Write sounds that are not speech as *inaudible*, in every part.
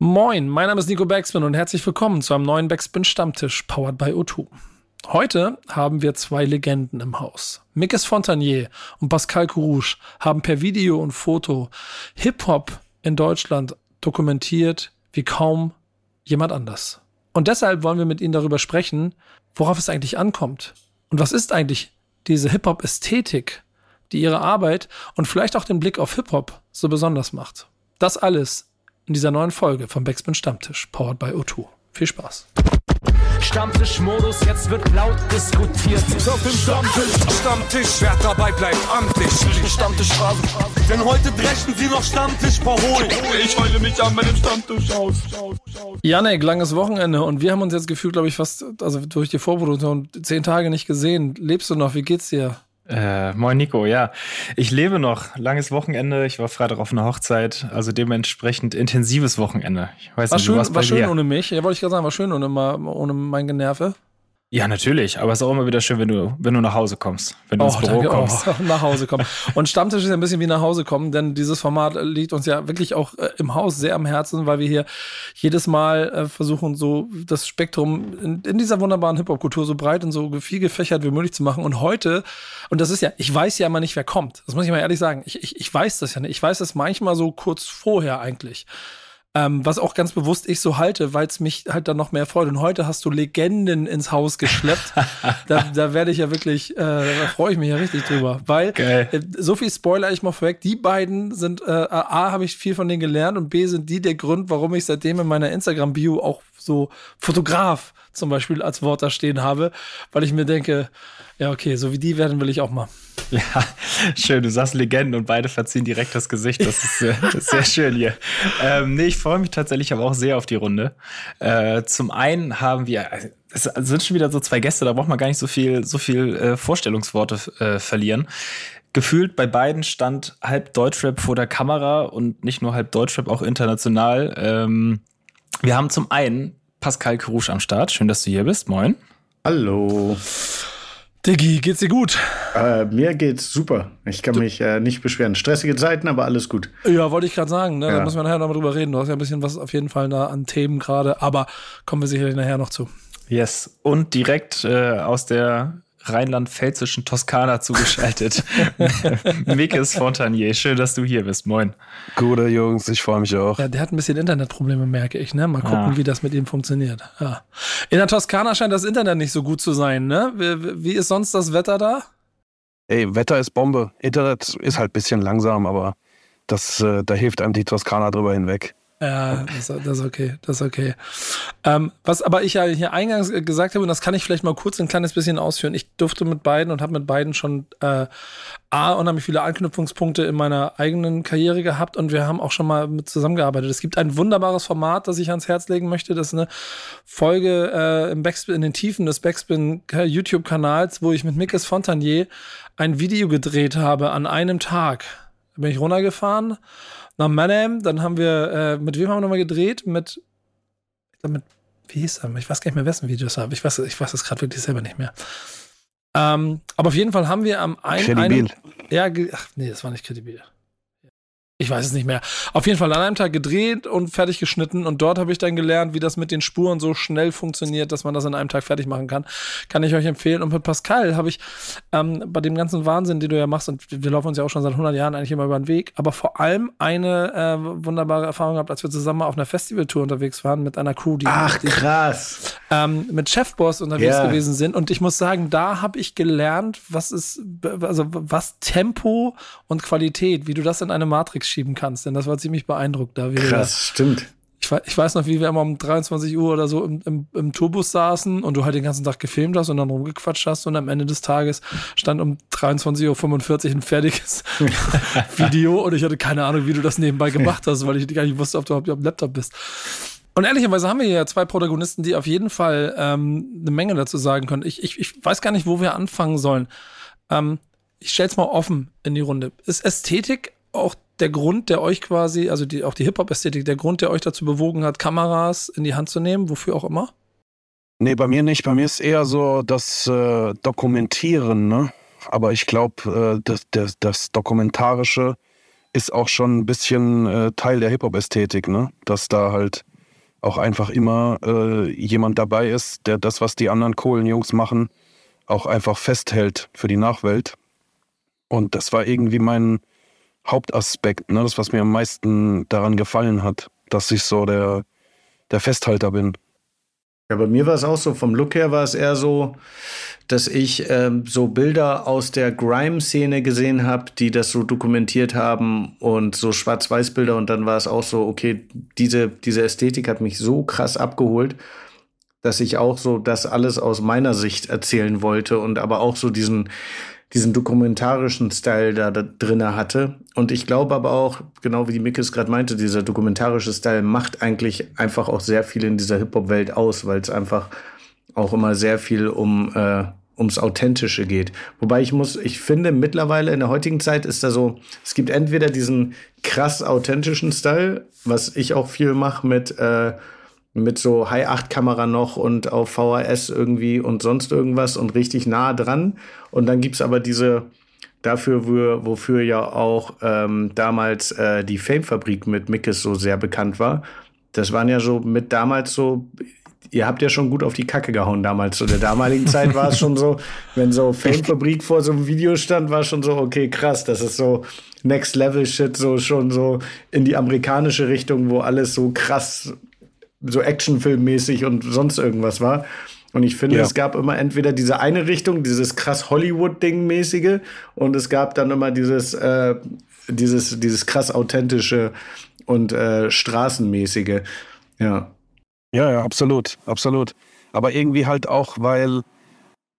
Moin, mein Name ist Nico Backspin und herzlich willkommen zu einem neuen Backspin Stammtisch, powered by O2. Heute haben wir zwei Legenden im Haus. Mikes Fontanier und Pascal Courouche haben per Video und Foto Hip-Hop in Deutschland dokumentiert wie kaum jemand anders. Und deshalb wollen wir mit ihnen darüber sprechen, worauf es eigentlich ankommt. Und was ist eigentlich diese Hip-Hop-Ästhetik, die ihre Arbeit und vielleicht auch den Blick auf Hip-Hop so besonders macht. Das alles in dieser neuen Folge vom Backspin Stammtisch, powered by O2. Viel Spaß. Stammtischmodus, jetzt wird laut diskutiert. Auf dem Stammtisch, Stammtisch, wer dabei bleibt, amtlich. Stammtisch Phase. Denn heute brechen sie noch Stammtisch verholen. Ich heule mich an meinem Stammtisch aus. Janek, langes Wochenende und wir haben uns jetzt gefühlt, glaube ich, fast, also durch die Vorproduktion, zehn Tage nicht gesehen. Lebst du noch? Wie geht's dir? Äh, moin Nico, ja. Ich lebe noch. Langes Wochenende. Ich war Freitag auf einer Hochzeit, also dementsprechend intensives Wochenende. Ich weiß war nicht, schön, war schön ohne mich. Ja, wollte ich gerade sagen, war schön ohne, ohne mein Generve. Ja, natürlich, aber es ist auch immer wieder schön, wenn du, wenn du nach Hause kommst, wenn du oh, ins Büro danke. kommst. Oh, *laughs* nach Hause kommen. Und Stammtisch ist ja ein bisschen wie nach Hause kommen, denn dieses Format liegt uns ja wirklich auch äh, im Haus sehr am Herzen, weil wir hier jedes Mal äh, versuchen, so das Spektrum in, in dieser wunderbaren Hip-Hop-Kultur so breit und so viel gefächert wie möglich zu machen. Und heute, und das ist ja, ich weiß ja immer nicht, wer kommt. Das muss ich mal ehrlich sagen. Ich, ich, ich weiß das ja nicht. Ich weiß das manchmal so kurz vorher eigentlich. Ähm, was auch ganz bewusst ich so halte, weil es mich halt dann noch mehr freut. Und heute hast du Legenden ins Haus geschleppt. *laughs* da, da werde ich ja wirklich, äh, da freue ich mich ja richtig drüber. Weil äh, so viel Spoiler ich mal vorweg, die beiden sind, äh, A, habe ich viel von denen gelernt und B, sind die der Grund, warum ich seitdem in meiner Instagram-Bio auch so Fotograf zum Beispiel als Wort da stehen habe, weil ich mir denke, ja, okay, so wie die werden will ich auch mal. *laughs* Ja, schön. Du sagst Legenden und beide verziehen direkt das Gesicht. Das ist, das ist sehr schön hier. Ähm, nee, ich freue mich tatsächlich aber auch sehr auf die Runde. Äh, zum einen haben wir, es sind schon wieder so zwei Gäste, da braucht man gar nicht so viel, so viel äh, Vorstellungsworte äh, verlieren. Gefühlt bei beiden stand halb Deutschrap vor der Kamera und nicht nur halb Deutschrap, auch international. Ähm, wir haben zum einen Pascal Krusch am Start. Schön, dass du hier bist. Moin. Hallo. Diggi, geht's dir gut? Äh, mir geht's super. Ich kann du mich äh, nicht beschweren. Stressige Zeiten, aber alles gut. Ja, wollte ich gerade sagen. Ne? Ja. Da müssen wir nachher nochmal drüber reden. Du hast ja ein bisschen was auf jeden Fall da an Themen gerade, aber kommen wir sicherlich nachher noch zu. Yes. Und direkt äh, aus der rheinland-pfälzischen Toskana zugeschaltet. *laughs* Mikes Fontanier, schön, dass du hier bist. Moin. Gute Jungs, ich freue mich auch. Ja, der hat ein bisschen Internetprobleme, merke ich. Ne? Mal gucken, ah. wie das mit ihm funktioniert. Ja. In der Toskana scheint das Internet nicht so gut zu sein. Ne? Wie, wie ist sonst das Wetter da? Ey, Wetter ist Bombe. Internet ist halt ein bisschen langsam, aber das, äh, da hilft einem die Toskana drüber hinweg. Ja, das, das, ist okay, das ist okay. Ähm, was aber ich ja hier eingangs gesagt habe, und das kann ich vielleicht mal kurz ein kleines bisschen ausführen. Ich durfte mit beiden und habe mit beiden schon äh, A, unheimlich viele Anknüpfungspunkte in meiner eigenen Karriere gehabt und wir haben auch schon mal mit zusammengearbeitet. Es gibt ein wunderbares Format, das ich ans Herz legen möchte. Das ist eine Folge äh, im Backspin, in den Tiefen des Backspin YouTube-Kanals, wo ich mit Mikes Fontanier ein Video gedreht habe an einem Tag. Da bin ich runtergefahren nach Mannheim. Dann haben wir, äh, mit wem haben wir nochmal gedreht? Mit, mit, wie hieß er? Ich weiß gar nicht mehr, wessen Videos habe. Ich weiß, ich weiß es gerade wirklich selber nicht mehr. Ähm, aber auf jeden Fall haben wir am einen. Kredibil. ja, ach nee, das war nicht kredibil. Ich weiß es nicht mehr. Auf jeden Fall an einem Tag gedreht und fertig geschnitten und dort habe ich dann gelernt, wie das mit den Spuren so schnell funktioniert, dass man das an einem Tag fertig machen kann. Kann ich euch empfehlen. Und mit Pascal habe ich ähm, bei dem ganzen Wahnsinn, den du ja machst, und wir laufen uns ja auch schon seit 100 Jahren eigentlich immer über den Weg, aber vor allem eine äh, wunderbare Erfahrung gehabt, als wir zusammen auf einer Festivaltour unterwegs waren mit einer Crew, die Ach, krass. Ähm, mit Chefboss unterwegs ja. gewesen sind. Und ich muss sagen, da habe ich gelernt, was ist, also was Tempo und Qualität, wie du das in eine Matrix schieben kannst, denn das war ziemlich beeindruckt da. Krass, da, stimmt. Ich, ich, weiß noch, wie wir immer um 23 Uhr oder so im, im, im Tourbus saßen und du halt den ganzen Tag gefilmt hast und dann rumgequatscht hast und am Ende des Tages stand um 23.45 Uhr ein fertiges *laughs* Video und ich hatte keine Ahnung, wie du das nebenbei gemacht hast, weil ich gar nicht wusste, ob du überhaupt am Laptop bist. Und ehrlicherweise haben wir hier zwei Protagonisten, die auf jeden Fall ähm, eine Menge dazu sagen können. Ich, ich, ich weiß gar nicht, wo wir anfangen sollen. Ähm, ich stell's mal offen in die Runde. Ist Ästhetik auch der Grund, der euch quasi, also die, auch die Hip-Hop-Ästhetik, der Grund, der euch dazu bewogen hat, Kameras in die Hand zu nehmen, wofür auch immer? Nee, bei mir nicht. Bei mir ist eher so das äh, Dokumentieren, ne? Aber ich glaube, äh, das, das, das, Dokumentarische ist auch schon ein bisschen äh, Teil der Hip-Hop-Ästhetik, ne? Dass da halt auch einfach immer äh, jemand dabei ist, der das, was die anderen Kohlenjungs machen, auch einfach festhält für die Nachwelt. Und das war irgendwie mein Hauptaspekt, ne? das, was mir am meisten daran gefallen hat, dass ich so der, der Festhalter bin. Ja, bei mir war es auch so, vom Look her war es eher so, dass ich ähm, so Bilder aus der Grime-Szene gesehen habe, die das so dokumentiert haben und so Schwarz-Weiß-Bilder und dann war es auch so, okay, diese, diese Ästhetik hat mich so krass abgeholt, dass ich auch so das alles aus meiner Sicht erzählen wollte und aber auch so diesen, diesen dokumentarischen Style da, da drinne hatte. Und ich glaube aber auch, genau wie die Mickes gerade meinte, dieser dokumentarische Style macht eigentlich einfach auch sehr viel in dieser Hip-Hop-Welt aus, weil es einfach auch immer sehr viel um äh, ums Authentische geht. Wobei ich muss, ich finde mittlerweile in der heutigen Zeit ist da so, es gibt entweder diesen krass authentischen Style, was ich auch viel mache mit äh, mit so High-8-Kamera noch und auf VHS irgendwie und sonst irgendwas und richtig nah dran. Und dann gibt's aber diese, dafür, wo, wofür ja auch ähm, damals äh, die Fame-Fabrik mit Mickes so sehr bekannt war. Das waren ja so mit damals so, ihr habt ja schon gut auf die Kacke gehauen damals. Zu der damaligen *laughs* Zeit war es schon so, wenn so Fame-Fabrik vor so einem Video stand, war schon so, okay, krass, das ist so Next Level Shit, so schon so in die amerikanische Richtung, wo alles so krass so Actionfilmmäßig und sonst irgendwas war. Und ich finde, ja. es gab immer entweder diese eine Richtung, dieses krass Hollywood-Ding-mäßige, und es gab dann immer dieses, äh, dieses, dieses krass authentische und äh, straßenmäßige. Ja. Ja, ja, absolut, absolut. Aber irgendwie halt auch, weil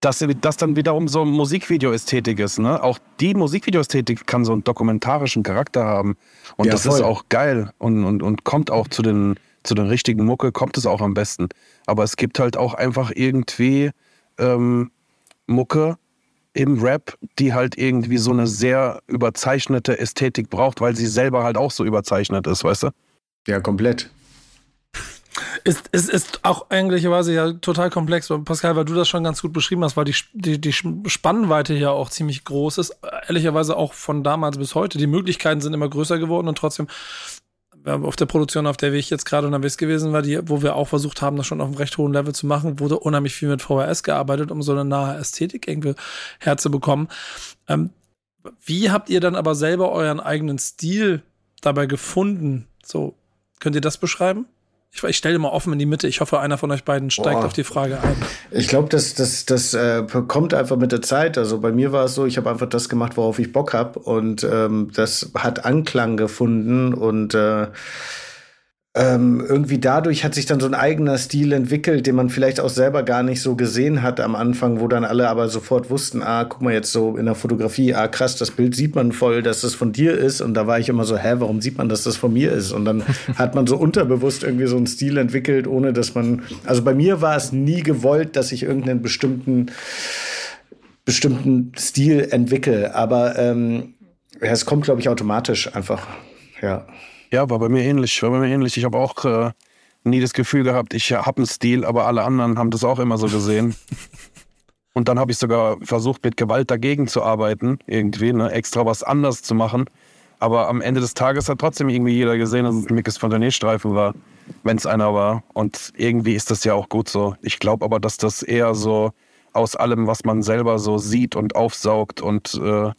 das, das dann wiederum so Musikvideo-Ästhetik ist. Ne? Auch die Musikvideo-Ästhetik kann so einen dokumentarischen Charakter haben. Und ja, das voll. ist auch geil und, und, und kommt auch zu den zu der richtigen Mucke kommt es auch am besten. Aber es gibt halt auch einfach irgendwie ähm, Mucke im Rap, die halt irgendwie so eine sehr überzeichnete Ästhetik braucht, weil sie selber halt auch so überzeichnet ist, weißt du? Ja, komplett. Ist, ist, ist auch eigentlicherweise ja total komplex, Pascal, weil du das schon ganz gut beschrieben hast, weil die, die, die Spannweite ja auch ziemlich groß ist. Ehrlicherweise auch von damals bis heute. Die Möglichkeiten sind immer größer geworden und trotzdem auf der Produktion, auf der ich jetzt gerade unterwegs gewesen war, die, wo wir auch versucht haben, das schon auf einem recht hohen Level zu machen, wurde unheimlich viel mit VHS gearbeitet, um so eine nahe Ästhetik irgendwie herzubekommen. Ähm, wie habt ihr dann aber selber euren eigenen Stil dabei gefunden? So, könnt ihr das beschreiben? Ich, ich stelle mal offen in die Mitte. Ich hoffe, einer von euch beiden steigt Boah. auf die Frage ein. Ich glaube, das, das, das äh, kommt einfach mit der Zeit. Also bei mir war es so, ich habe einfach das gemacht, worauf ich Bock habe. Und ähm, das hat Anklang gefunden. Und äh, ähm, irgendwie dadurch hat sich dann so ein eigener Stil entwickelt, den man vielleicht auch selber gar nicht so gesehen hat am Anfang, wo dann alle aber sofort wussten, ah, guck mal jetzt so in der Fotografie, ah, krass, das Bild sieht man voll, dass das von dir ist. Und da war ich immer so, hä, warum sieht man, dass das von mir ist? Und dann *laughs* hat man so unterbewusst irgendwie so einen Stil entwickelt, ohne dass man, also bei mir war es nie gewollt, dass ich irgendeinen bestimmten, bestimmten Stil entwickle. Aber ähm, ja, es kommt, glaube ich, automatisch einfach, ja. Ja, war bei mir ähnlich. War bei mir ähnlich. Ich habe auch äh, nie das Gefühl gehabt, ich habe einen Stil, aber alle anderen haben das auch immer so gesehen. *laughs* Und dann habe ich sogar versucht, mit Gewalt dagegen zu arbeiten, irgendwie, ne, extra was anders zu machen. Aber am Ende des Tages hat trotzdem irgendwie jeder gesehen, dass es ein Mickes Fontanet-Streifen war, wenn es einer war. Und irgendwie ist das ja auch gut so. Ich glaube aber, dass das eher so aus allem, was man selber so sieht und aufsaugt und äh,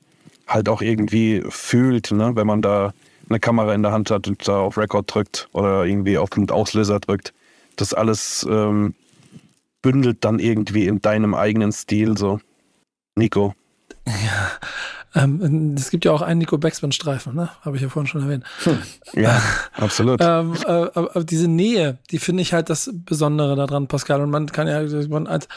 halt auch irgendwie fühlt, ne, wenn man da eine Kamera in der Hand hat und da auf Record drückt oder irgendwie auf den Auslöser drückt. Das alles ähm, bündelt dann irgendwie in deinem eigenen Stil so. Nico. Ja, *laughs* ähm, es gibt ja auch einen Nico Beckspin-Streifen, ne? Habe ich ja vorhin schon erwähnt. Hm. Ja, *laughs* absolut. Ähm, äh, aber diese Nähe, die finde ich halt das Besondere daran, Pascal. Und man kann ja, man als,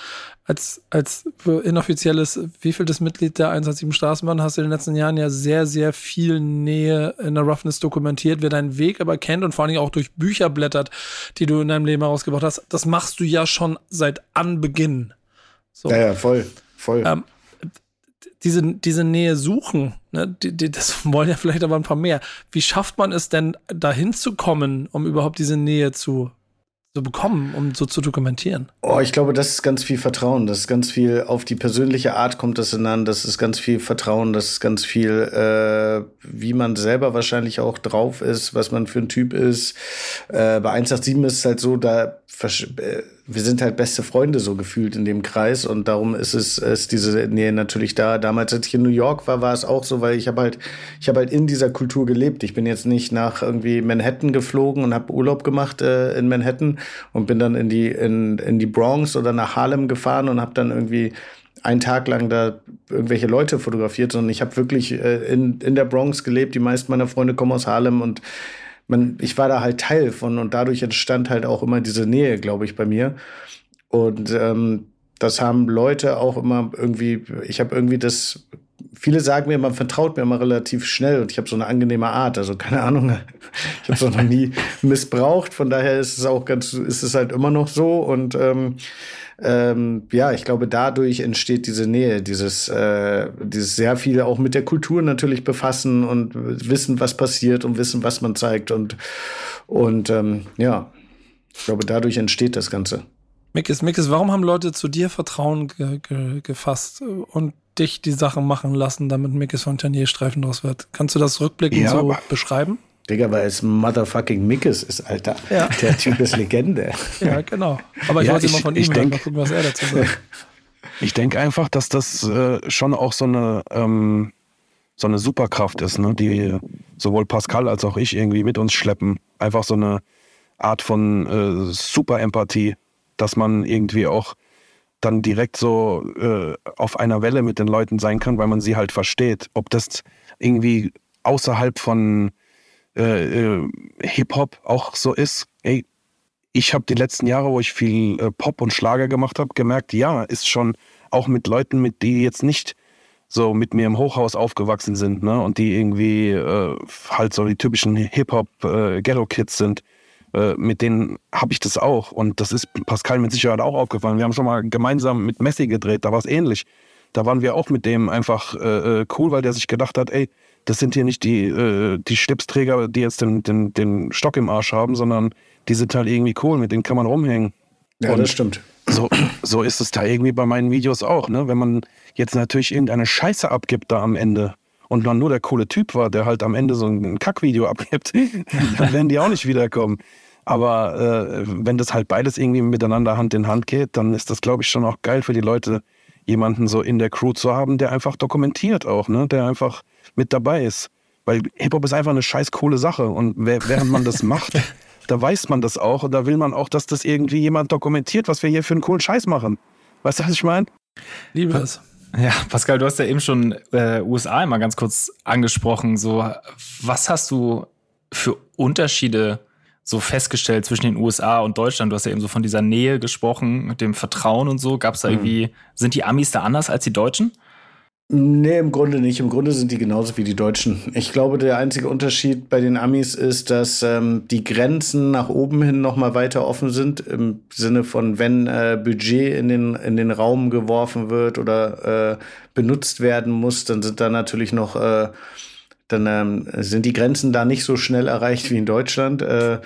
als, als inoffizielles, wievieltes Mitglied der 117 Straßenbahn hast du in den letzten Jahren ja sehr, sehr viel Nähe in der Roughness dokumentiert. Wer deinen Weg aber kennt und vor allen Dingen auch durch Bücher blättert, die du in deinem Leben herausgebracht hast, das machst du ja schon seit Anbeginn. So. Ja, ja, voll, voll. Ähm, diese, diese Nähe suchen, ne, die, die, das *laughs* wollen ja vielleicht aber ein paar mehr. Wie schafft man es denn, dahin zu kommen, um überhaupt diese Nähe zu, so bekommen, um so zu dokumentieren? Oh, ich glaube, das ist ganz viel Vertrauen. Das ist ganz viel auf die persönliche Art kommt das an. Das ist ganz viel Vertrauen. Das ist ganz viel, äh, wie man selber wahrscheinlich auch drauf ist, was man für ein Typ ist. Äh, bei 187 ist es halt so, da äh, wir sind halt beste Freunde so gefühlt in dem Kreis und darum ist es ist diese Nähe natürlich da. Damals, als ich in New York war, war es auch so, weil ich habe halt ich habe halt in dieser Kultur gelebt. Ich bin jetzt nicht nach irgendwie Manhattan geflogen und habe Urlaub gemacht äh, in Manhattan und bin dann in die in, in die Bronx oder nach Harlem gefahren und habe dann irgendwie einen Tag lang da irgendwelche Leute fotografiert, sondern ich habe wirklich äh, in, in der Bronx gelebt. Die meisten meiner Freunde kommen aus Harlem und man, ich war da halt Teil von und dadurch entstand halt auch immer diese Nähe, glaube ich, bei mir. Und ähm, das haben Leute auch immer irgendwie, ich habe irgendwie das, viele sagen mir, man vertraut mir immer relativ schnell und ich habe so eine angenehme Art, also keine Ahnung, *laughs* ich habe es noch nie *laughs* missbraucht, von daher ist es auch ganz, ist es halt immer noch so und ähm, ähm, ja, ich glaube, dadurch entsteht diese Nähe, dieses, äh, dieses sehr viel auch mit der Kultur natürlich befassen und wissen, was passiert und wissen, was man zeigt und, und ähm, ja, ich glaube, dadurch entsteht das Ganze. Mickes, Mickes, warum haben Leute zu dir Vertrauen ge ge gefasst und dich die Sachen machen lassen, damit Mickes Fontanier Streifen draus wird? Kannst du das rückblickend ja, so beschreiben? Digga, weil es Motherfucking Mickes ist, Alter. Ja. Der Typ ist Legende. Ja, genau. Aber ich ja, wollte ich, mal von ihm denk, mal gucken, was er dazu sagt. *laughs* Ich denke einfach, dass das äh, schon auch so eine, ähm, so eine Superkraft ist, ne? die sowohl Pascal als auch ich irgendwie mit uns schleppen. Einfach so eine Art von äh, Super-Empathie, dass man irgendwie auch dann direkt so äh, auf einer Welle mit den Leuten sein kann, weil man sie halt versteht. Ob das irgendwie außerhalb von äh, äh, Hip-Hop auch so ist. Ey, ich habe die letzten Jahre, wo ich viel äh, Pop und Schlager gemacht habe, gemerkt, ja, ist schon auch mit Leuten, mit die jetzt nicht so mit mir im Hochhaus aufgewachsen sind, ne, und die irgendwie äh, halt so die typischen Hip-Hop äh, sind, äh, mit denen habe ich das auch. Und das ist Pascal mit Sicherheit auch aufgefallen. Wir haben schon mal gemeinsam mit Messi gedreht, da war es ähnlich. Da waren wir auch mit dem einfach cool, weil der sich gedacht hat, ey, das sind hier nicht die, äh, die Schlipsträger, die jetzt den, den, den Stock im Arsch haben, sondern die sind halt irgendwie cool, mit denen kann man rumhängen. Ja, und das stimmt. So, so ist es da irgendwie bei meinen Videos auch, ne? Wenn man jetzt natürlich irgendeine Scheiße abgibt da am Ende und man nur der coole Typ war, der halt am Ende so ein Kackvideo abgibt, *laughs* dann werden die auch nicht wiederkommen. Aber äh, wenn das halt beides irgendwie miteinander Hand in Hand geht, dann ist das, glaube ich, schon auch geil für die Leute, jemanden so in der Crew zu haben, der einfach dokumentiert auch, ne? Der einfach mit dabei ist. Weil Hip-Hop ist einfach eine scheiß coole Sache. Und während man das macht, *laughs* da weiß man das auch. Und da will man auch, dass das irgendwie jemand dokumentiert, was wir hier für einen coolen Scheiß machen. Weißt du, was ich meine? Liebe es. Ja, Pascal, du hast ja eben schon äh, USA immer ganz kurz angesprochen. So, was hast du für Unterschiede so festgestellt zwischen den USA und Deutschland? Du hast ja eben so von dieser Nähe gesprochen, mit dem Vertrauen und so. Gab es da mhm. irgendwie, sind die Amis da anders als die Deutschen? Nee, im Grunde nicht. Im Grunde sind die genauso wie die Deutschen. Ich glaube, der einzige Unterschied bei den Amis ist, dass ähm, die Grenzen nach oben hin noch mal weiter offen sind. Im Sinne von, wenn äh, Budget in den, in den Raum geworfen wird oder äh, benutzt werden muss, dann sind da natürlich noch, äh, dann ähm, sind die Grenzen da nicht so schnell erreicht wie in Deutschland. Äh,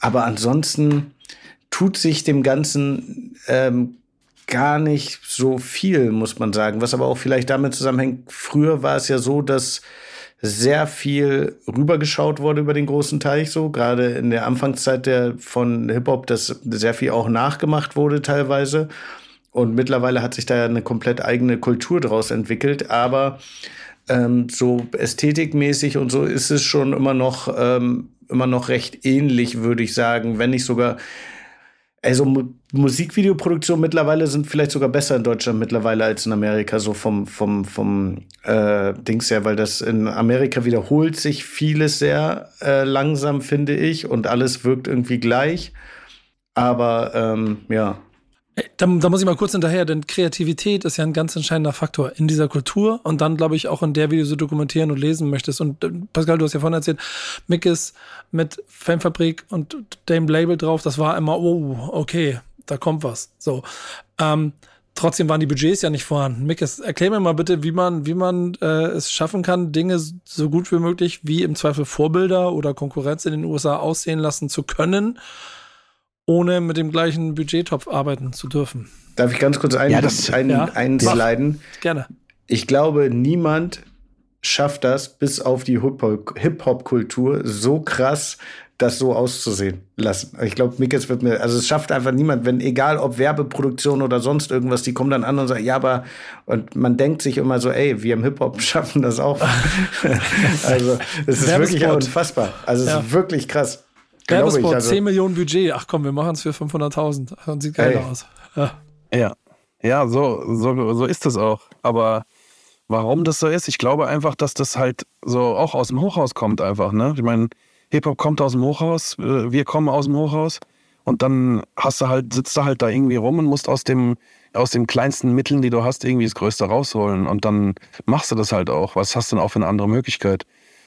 aber ansonsten tut sich dem Ganzen ähm, gar nicht so viel, muss man sagen. Was aber auch vielleicht damit zusammenhängt, früher war es ja so, dass sehr viel rübergeschaut wurde über den großen Teich, so gerade in der Anfangszeit der von Hip-Hop, dass sehr viel auch nachgemacht wurde teilweise. Und mittlerweile hat sich da eine komplett eigene Kultur daraus entwickelt. Aber ähm, so ästhetikmäßig und so ist es schon immer noch, ähm, immer noch recht ähnlich, würde ich sagen, wenn nicht sogar also Mu Musikvideoproduktionen mittlerweile sind vielleicht sogar besser in Deutschland mittlerweile als in Amerika, so vom, vom, vom äh, Dings her, weil das in Amerika wiederholt sich vieles sehr äh, langsam, finde ich, und alles wirkt irgendwie gleich. Aber ähm, ja, da, da, muss ich mal kurz hinterher, denn Kreativität ist ja ein ganz entscheidender Faktor in dieser Kultur und dann, glaube ich, auch in der, wie du so dokumentieren und lesen möchtest. Und äh, Pascal, du hast ja vorhin erzählt, Mick ist mit Fanfabrik und Dame Label drauf, das war immer, oh, okay, da kommt was. So. Ähm, trotzdem waren die Budgets ja nicht vorhanden. Mick, erklär mir mal bitte, wie man, wie man äh, es schaffen kann, Dinge so gut wie möglich, wie im Zweifel Vorbilder oder Konkurrenz in den USA aussehen lassen zu können ohne mit dem gleichen Budgettopf arbeiten zu dürfen. Darf ich ganz kurz ein, Ja, das- ein, ja. einsliden? Gerne. Ich glaube, niemand schafft das, bis auf die Hip-Hop- Hip-Hop-Kultur, so krass das so auszusehen lassen. Ich glaube, Mickes wird mir, also es schafft einfach niemand, wenn, egal ob Werbeproduktion oder sonst irgendwas, die kommen dann an und sagen, ja, aber, und man denkt sich immer so, ey, wir im Hip-Hop *laughs* schaffen das auch. *laughs* also, es ist wirklich unfassbar. Also, es Ja. ist wirklich krass. Werbespot, Also, 10 Millionen Budget. Ach komm, wir machen es für 500.000. Und sieht geil Ey. aus. Ja. Ja, ja, so, so, so ist es auch. Aber warum das so ist, ich glaube einfach, dass das halt so auch aus dem Hochhaus kommt einfach. Ne? Ich meine, Hip-Hop kommt aus dem Hochhaus, äh, wir kommen aus dem Hochhaus und dann hast du halt, sitzt du halt da irgendwie rum und musst aus dem, aus den kleinsten Mitteln, die du hast, irgendwie das Größte rausholen. Und dann machst du das halt auch. Was hast du denn auch für eine andere Möglichkeit?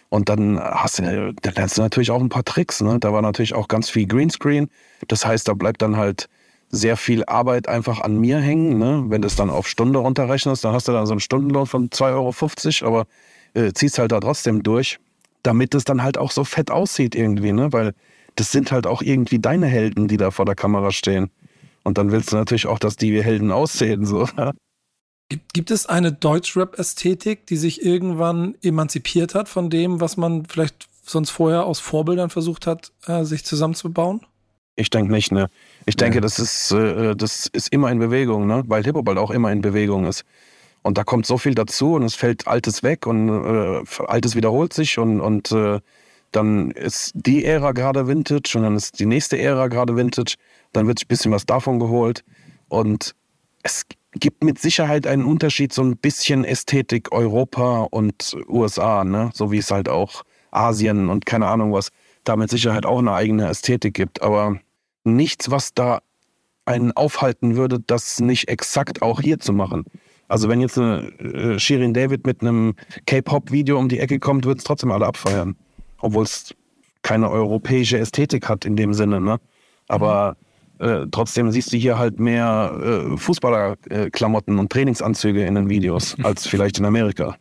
Und dann hast du, da lernst du natürlich auch ein paar Tricks. Ne? Da war natürlich auch ganz viel Greenscreen. Das heißt, da bleibt dann halt sehr viel Arbeit einfach an mir hängen. Ne? Wenn du es dann auf Stunde runterrechnest, dann hast du dann so einen Stundenlohn von 2,50 Euro, aber äh, ziehst halt da trotzdem durch, damit es dann halt auch so fett aussieht irgendwie, ne? Weil das sind halt auch irgendwie deine Helden, die da vor der Kamera stehen. Und dann willst du natürlich auch, dass die wie Helden aussehen. So. *laughs* Gibt, gibt es eine Deutschrap-Ästhetik, die sich irgendwann emanzipiert hat von dem, was man vielleicht sonst vorher aus Vorbildern versucht hat, äh, sich zusammenzubauen? Ich denke nicht, ne? Ich denke, das ist, äh, das ist immer in Bewegung, ne? Weil Hip-Hop halt auch immer in Bewegung ist. Und da kommt so viel dazu und es fällt Altes weg und äh, Altes wiederholt sich und, und äh, dann ist die Ära gerade Vintage und dann ist die nächste Ära gerade Vintage. Dann wird ein bisschen was davon geholt. Und es gibt mit Sicherheit einen Unterschied, so ein bisschen Ästhetik Europa und USA, ne? So wie es halt auch Asien und keine Ahnung was, da mit Sicherheit auch eine eigene Ästhetik gibt. Aber nichts, was da einen aufhalten würde, das nicht exakt auch hier zu machen. Also wenn jetzt eine äh, Shirin David mit einem K-Pop-Video um die Ecke kommt, würden es trotzdem alle abfeiern. Obwohl es keine europäische Ästhetik hat in dem Sinne. Ne? Aber äh, trotzdem siehst du hier halt mehr äh, Fußballerklamotten und Trainingsanzüge in den Videos *laughs* als vielleicht in Amerika.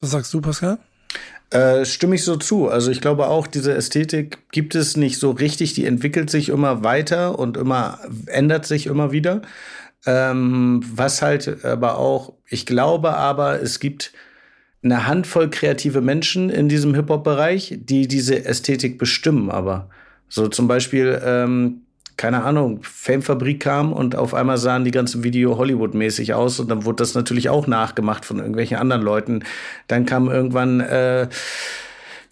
Was sagst du, Pascal? Äh, stimme ich so zu. Also ich glaube auch, diese Ästhetik gibt es nicht so richtig. Die entwickelt sich immer weiter und immer ändert sich immer wieder. Ähm, was halt aber auch, ich glaube aber, es gibt eine Handvoll kreative Menschen in diesem Hip-Hop-Bereich, die diese Ästhetik bestimmen. Aber so zum Beispiel, ähm, keine Ahnung, Fame-Fabrik kam und auf einmal sahen die ganzen Video Hollywood-mäßig aus und dann wurde das natürlich auch nachgemacht von irgendwelchen anderen Leuten. Dann kam irgendwann äh,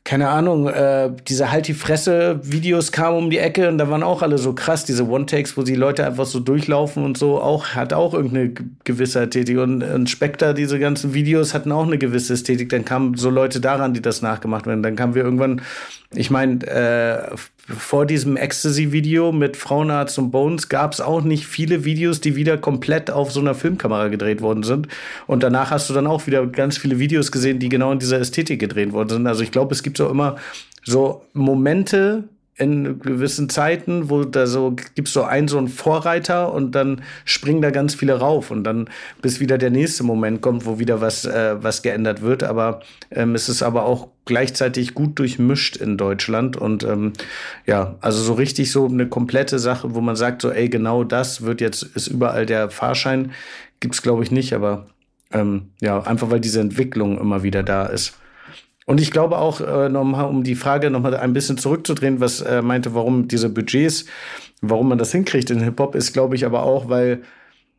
keine Ahnung, äh, diese Halt die Fresse-Videos kamen um die Ecke und da waren auch alle so krass, diese One-Takes, wo die Leute einfach so durchlaufen und so, auch, hat auch irgendeine gewisse Ästhetik. Und, und Spectre, diese ganzen Videos hatten auch eine gewisse Ästhetik. Dann kamen so Leute daran, die das nachgemacht werden. Dann kamen wir irgendwann, ich meine, äh, vor diesem Ecstasy-Video mit Frauenarzt und Bones gab es auch nicht viele Videos, die wieder komplett auf so einer Filmkamera gedreht worden sind. Und danach hast du dann auch wieder ganz viele Videos gesehen, die genau in dieser Ästhetik gedreht worden sind. Also ich glaube, es gibt so immer so Momente in gewissen Zeiten, wo da so gibt's so einen so einen Vorreiter und dann springen da ganz viele rauf und dann bis wieder der nächste Moment kommt, wo wieder was äh, was geändert wird. Aber ähm, es ist aber auch gleichzeitig gut durchmischt in Deutschland und ähm, ja, also so richtig so eine komplette Sache, wo man sagt so, ey, genau das wird jetzt ist überall der Fahrschein, gibt's glaube ich nicht, aber ähm, ja, einfach weil diese Entwicklung immer wieder da ist. Und ich glaube auch, äh, nochmal, um die Frage nochmal ein bisschen zurückzudrehen, was äh, meinte, warum diese Budgets, warum man das hinkriegt in Hip-Hop, ist, glaube ich, aber auch, weil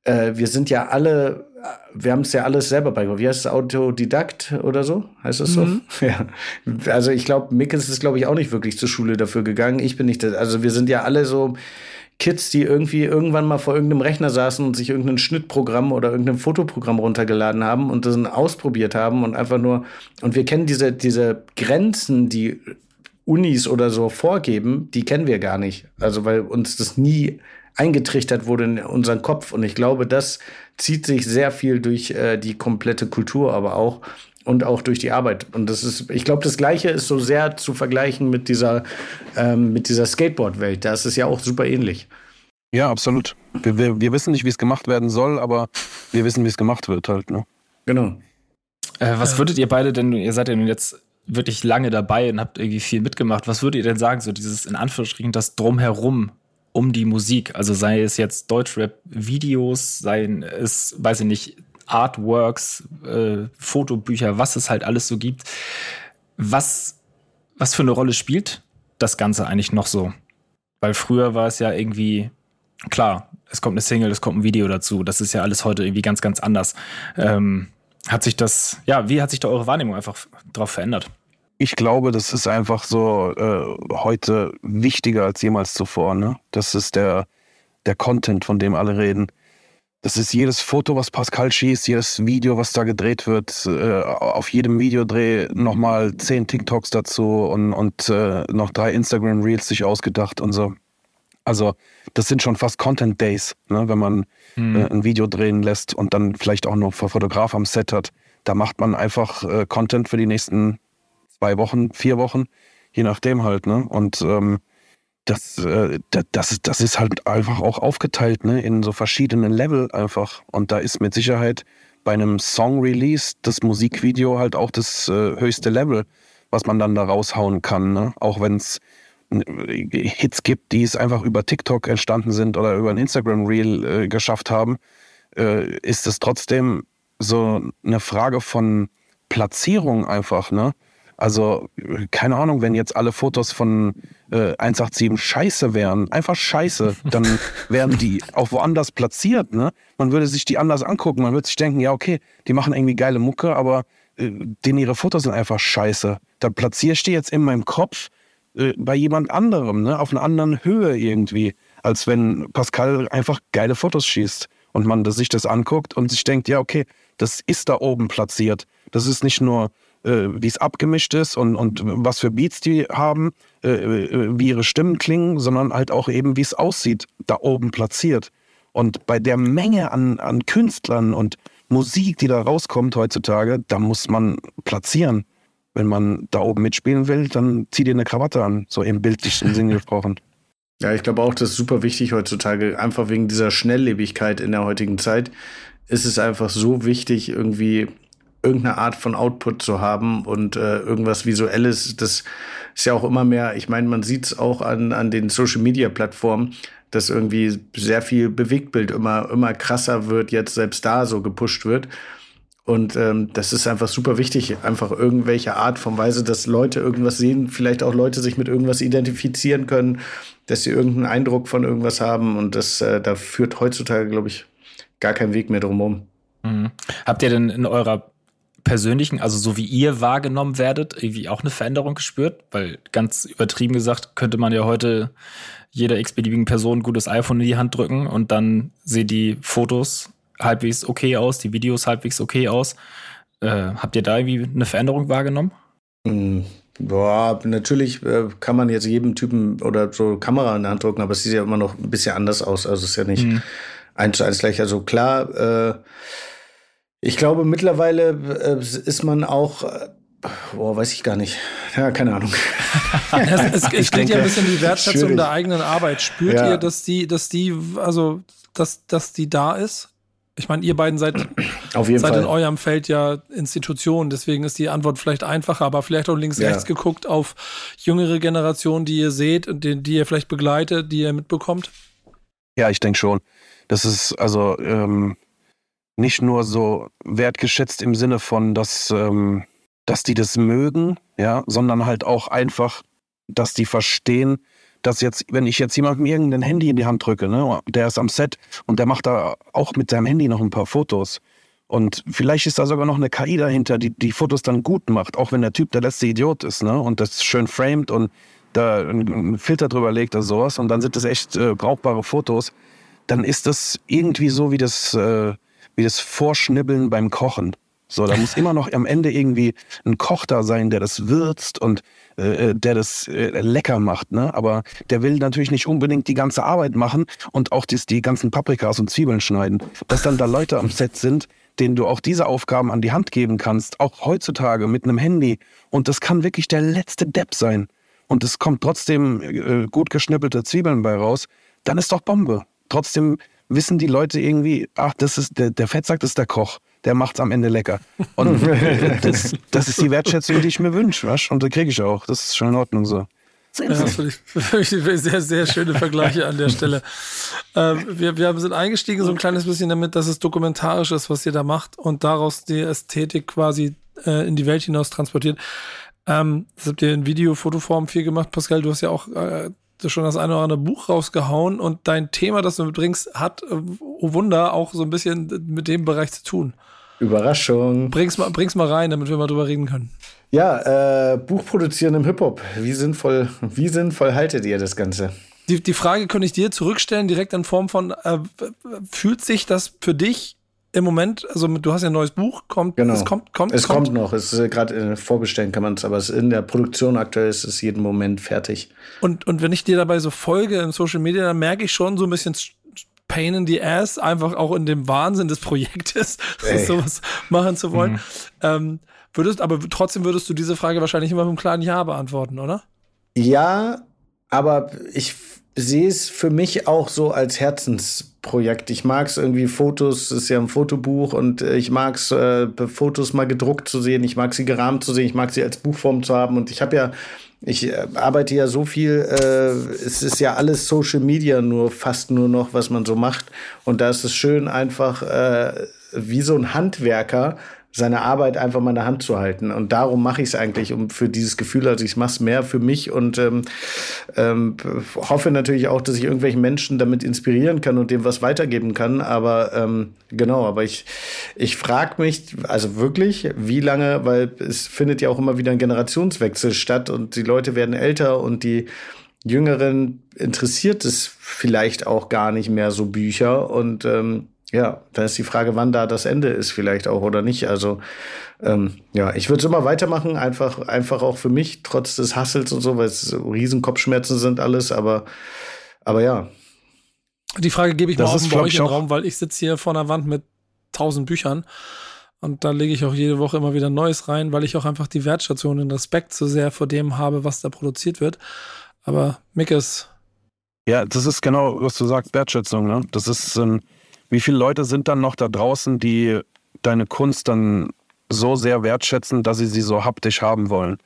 äh, wir sind ja alle, wir haben es ja alles selber beigebracht. Wie heißt es, Autodidakt oder so? Heißt das so? *laughs* Ja. Also ich glaube, Mickens ist, glaube ich, auch nicht wirklich zur Schule dafür gegangen. Ich bin nicht, also wir sind ja alle so Kids, die irgendwie irgendwann mal vor irgendeinem Rechner saßen und sich irgendein Schnittprogramm oder irgendein Fotoprogramm runtergeladen haben und das ausprobiert haben und einfach nur, und wir kennen diese, diese Grenzen, die Unis oder so vorgeben, die kennen wir gar nicht. Also weil uns das nie eingetrichtert wurde in unseren Kopf. Und ich glaube, das zieht sich sehr viel durch äh, die komplette Kultur, aber auch und auch durch die Arbeit. Und das ist, ich glaube, das Gleiche ist so sehr zu vergleichen mit dieser, ähm, mit dieser Skateboard-Welt. Da ist es ja auch super ähnlich. Ja, absolut. Wir, wir, wir wissen nicht, wie es gemacht werden soll, aber wir wissen, wie es gemacht wird halt. Ne? Genau. Äh, was würdet ihr beide denn, ihr seid ja nun jetzt wirklich lange dabei und habt irgendwie viel mitgemacht, was würdet ihr denn sagen, so dieses in Anführungsstrichen das Drumherum um die Musik. Also sei es jetzt Deutschrap-Videos, seien es, weiß ich nicht, Artworks, äh, Fotobücher, was es halt alles so gibt. Was, was für eine Rolle spielt das Ganze eigentlich noch so? Weil früher war es ja irgendwie, klar, es kommt eine Single, es kommt ein Video dazu. Das ist ja alles heute irgendwie ganz, ganz anders. Ähm, hat sich das, ja, wie hat sich da eure Wahrnehmung einfach darauf verändert? Ich glaube, das ist einfach so äh, heute wichtiger als jemals zuvor. Ne? Das ist der, der Content, von dem alle reden. Das ist jedes Foto, was Pascal schießt, jedes Video, was da gedreht wird. Äh, auf jedem Videodreh nochmal zehn TikToks dazu und, und äh, noch drei Instagram Reels sich ausgedacht und so. Also, das sind schon fast Content Days, ne? wenn man mhm. äh, ein Video drehen lässt und dann vielleicht auch noch Fotograf am Set hat. Da macht man einfach äh, Content für die nächsten zwei Wochen, vier Wochen, je nachdem halt. Ne? Und ähm, das, äh, das, das ist halt einfach auch aufgeteilt ne, in so verschiedene Level einfach. Und da ist mit Sicherheit bei einem Song-Release das Musikvideo halt auch das äh, höchste Level, was man dann da raushauen kann. Ne? Auch wenn es äh, Hits gibt, die es einfach über TikTok entstanden sind oder über ein Instagram-Reel äh, geschafft haben, äh, ist es trotzdem so eine Frage von Platzierung einfach. Ne? Also, keine Ahnung, wenn jetzt alle Fotos von äh, 187 scheiße wären, einfach scheiße, dann *laughs* wären die auch woanders platziert. Ne? Man würde sich die anders angucken. Man würde sich denken, ja, okay, die machen irgendwie geile Mucke, aber äh, denen ihre Fotos sind einfach scheiße. Dann platziere ich die jetzt in meinem Kopf äh, bei jemand anderem, ne? auf einer anderen Höhe irgendwie, als wenn Pascal einfach geile Fotos schießt und man sich das anguckt und sich denkt, ja, okay, das ist da oben platziert. Das ist nicht nur äh, wie es abgemischt ist und, und was für Beats die haben, äh, äh, wie ihre Stimmen klingen, sondern halt auch eben, wie es aussieht, da oben platziert. Und bei der Menge an, an Künstlern und Musik, die da rauskommt heutzutage, da muss man platzieren. Wenn man da oben mitspielen will, dann zieh dir eine Krawatte an, so im bildlichen Sinne *laughs* gesprochen. Ja, ich glaube auch, das ist super wichtig heutzutage, einfach wegen dieser Schnelllebigkeit in der heutigen Zeit ist es einfach so wichtig, irgendwie irgendeine Art von Output zu haben und äh, irgendwas Visuelles. Das ist ja auch immer mehr, ich meine, man sieht es auch an, an den Social-Media-Plattformen, dass irgendwie sehr viel Bewegtbild immer, immer krasser wird, jetzt selbst da so gepusht wird. Und ähm, das ist einfach super wichtig, einfach irgendwelche Art von Weise, dass Leute irgendwas sehen, vielleicht auch Leute sich mit irgendwas identifizieren können, dass sie irgendeinen Eindruck von irgendwas haben. Und das, äh, da führt heutzutage, glaube ich, gar kein Weg mehr drumherum. Mhm. Habt ihr denn in eurer persönlichen, also so wie ihr wahrgenommen werdet, irgendwie auch eine Veränderung gespürt? Weil ganz übertrieben gesagt, könnte man ja heute jeder x-beliebigen Person ein gutes iPhone in die Hand drücken und dann sehen die Fotos halbwegs okay aus, die Videos halbwegs okay aus. Äh, habt ihr da irgendwie eine Veränderung wahrgenommen? Mhm. Boah, natürlich äh, kann man jetzt jedem Typen oder so Kamera in der Hand drücken, aber es sieht ja immer noch ein bisschen anders aus. Also es ist ja nicht mhm. eins zu eins gleich. Also klar, äh, ich glaube, mittlerweile äh, ist man auch, äh, boah, weiß ich gar nicht. Ja, keine Ahnung. *laughs* es, es, es geht ja ein bisschen die Wertschätzung schwierig. der eigenen Arbeit. Spürt ja. ihr, dass die, dass die, also, dass, dass die da ist? Ich meine, ihr beiden seid, Auf jeden seid Fall. in eurem Feld ja Institutionen, deswegen ist die Antwort vielleicht einfacher, aber vielleicht auch links, rechts ja. geguckt auf jüngere Generationen, die ihr seht und die, die ihr vielleicht begleitet, die ihr mitbekommt? Ja, ich denke schon. Das ist, also, ähm, nicht nur so wertgeschätzt im Sinne von, dass, ähm, dass die das mögen, ja, sondern halt auch einfach, dass die verstehen, dass jetzt, wenn ich jetzt jemandem irgendein Handy in die Hand drücke, ne, der ist am Set und der macht da auch mit seinem Handy noch ein paar Fotos. Und vielleicht ist da sogar noch eine KI dahinter, die die Fotos dann gut macht, auch wenn der Typ der letzte Idiot ist, ne? Und das schön framed und da einen Filter drüber legt oder sowas und dann sind das echt äh, brauchbare Fotos, dann ist das irgendwie so wie das äh, wie das Vorschnibbeln beim Kochen. So, da muss immer noch am Ende irgendwie ein Koch da sein, der das würzt und äh, äh, der das äh, lecker macht, ne? Aber der will natürlich nicht unbedingt die ganze Arbeit machen und auch das, die ganzen Paprikas und Zwiebeln schneiden. Dass dann da Leute am Set sind, denen du auch diese Aufgaben an die Hand geben kannst, auch heutzutage mit einem Handy. Und das kann wirklich der letzte Depp sein. Und es kommt trotzdem äh, gut geschnippelte Zwiebeln bei raus, dann ist doch Bombe. Trotzdem wissen die Leute irgendwie, ach, das ist der, der Fettsack ist der Koch, der macht's am Ende lecker. Und *laughs* das, das ist die Wertschätzung, die ich mir wünsche, was? Und die kriege ich auch. Das ist schon in Ordnung so. Ja, das finde ich, *laughs* ich sehr, sehr schöne Vergleiche an der Stelle. Ähm, wir, wir sind eingestiegen so ein kleines bisschen damit, dass es dokumentarisch ist, was ihr da macht und daraus die Ästhetik quasi äh, in die Welt hinaus transportiert. Ähm, das habt ihr in Video, Fotoform viel gemacht. Pascal, du hast ja auch äh, schon das eine oder andere Buch rausgehauen und dein Thema, das du mitbringst, hat, äh, oh Wunder, auch so ein bisschen mit dem Bereich zu tun. Überraschung. Bring's mal, bring's mal rein, damit wir mal drüber reden können. Ja, äh, Buch produzieren im Hip-Hop. Wie sinnvoll, wie sinnvoll haltet ihr das Ganze? Die, die Frage könnte ich dir zurückstellen, direkt in Form von, äh, fühlt sich das für dich im Moment, also du hast ja ein neues Buch, kommt, Genau. es kommt, kommt, Es kommt, noch. Es ist äh, gerade äh, vorbestellen kann man es, aber es in der Produktion aktuell ist es jeden Moment fertig. Und, und wenn ich dir dabei so folge in Social Media, dann merke ich schon so ein bisschen Pain in the Ass, einfach auch in dem Wahnsinn des Projektes, *laughs* sowas machen zu wollen. Ähm, würdest, aber trotzdem würdest du diese Frage wahrscheinlich immer mit einem klaren Ja beantworten, oder? Ja, aber ich sehe es für mich auch so als Herzensprojekt. Ich mag es irgendwie Fotos, ist ja ein Fotobuch und äh, ich mag es, äh, Fotos mal gedruckt zu sehen, ich mag sie gerahmt zu sehen, ich mag sie als Buchform zu haben. Und ich habe ja, ich äh, arbeite ja so viel, äh, es ist ja alles Social Media nur, fast nur noch, was man so macht. Und da ist es schön einfach äh, wie so ein Handwerker seine Arbeit einfach mal in der Hand zu halten. Und darum mache ich es eigentlich, um für dieses Gefühl, also ich mache es mehr für mich und ähm, ähm, hoffe natürlich auch, dass ich irgendwelchen Menschen damit inspirieren kann und dem was weitergeben kann. Aber ähm, genau, aber ich, ich frage mich, also wirklich, wie lange, weil es findet ja auch immer wieder ein Generationswechsel statt und die Leute werden älter und die Jüngeren interessiert es vielleicht auch gar nicht mehr so Bücher und ähm, ja, dann ist die Frage, wann da das Ende ist, vielleicht auch oder nicht. Also ähm, ja, ich würde es immer weitermachen, einfach, einfach auch für mich, trotz des Hassels und so, weil es so riesen Kopfschmerzen sind alles, aber, aber ja. Die Frage gebe ich Das mal ist, offen bei euch im Raum, weil ich sitze hier vor einer Wand mit tausend Büchern und da lege ich auch jede Woche immer wieder Neues rein, weil ich auch einfach die Wertstation und Respekt so sehr vor dem habe, was da produziert wird. Aber Mickes, Ja, das ist genau, was du sagst, Wertschätzung. Ne? Das ist, ähm, wie viele Leute sind dann noch da draußen, die deine Kunst dann so sehr wertschätzen, dass sie sie so haptisch haben wollen.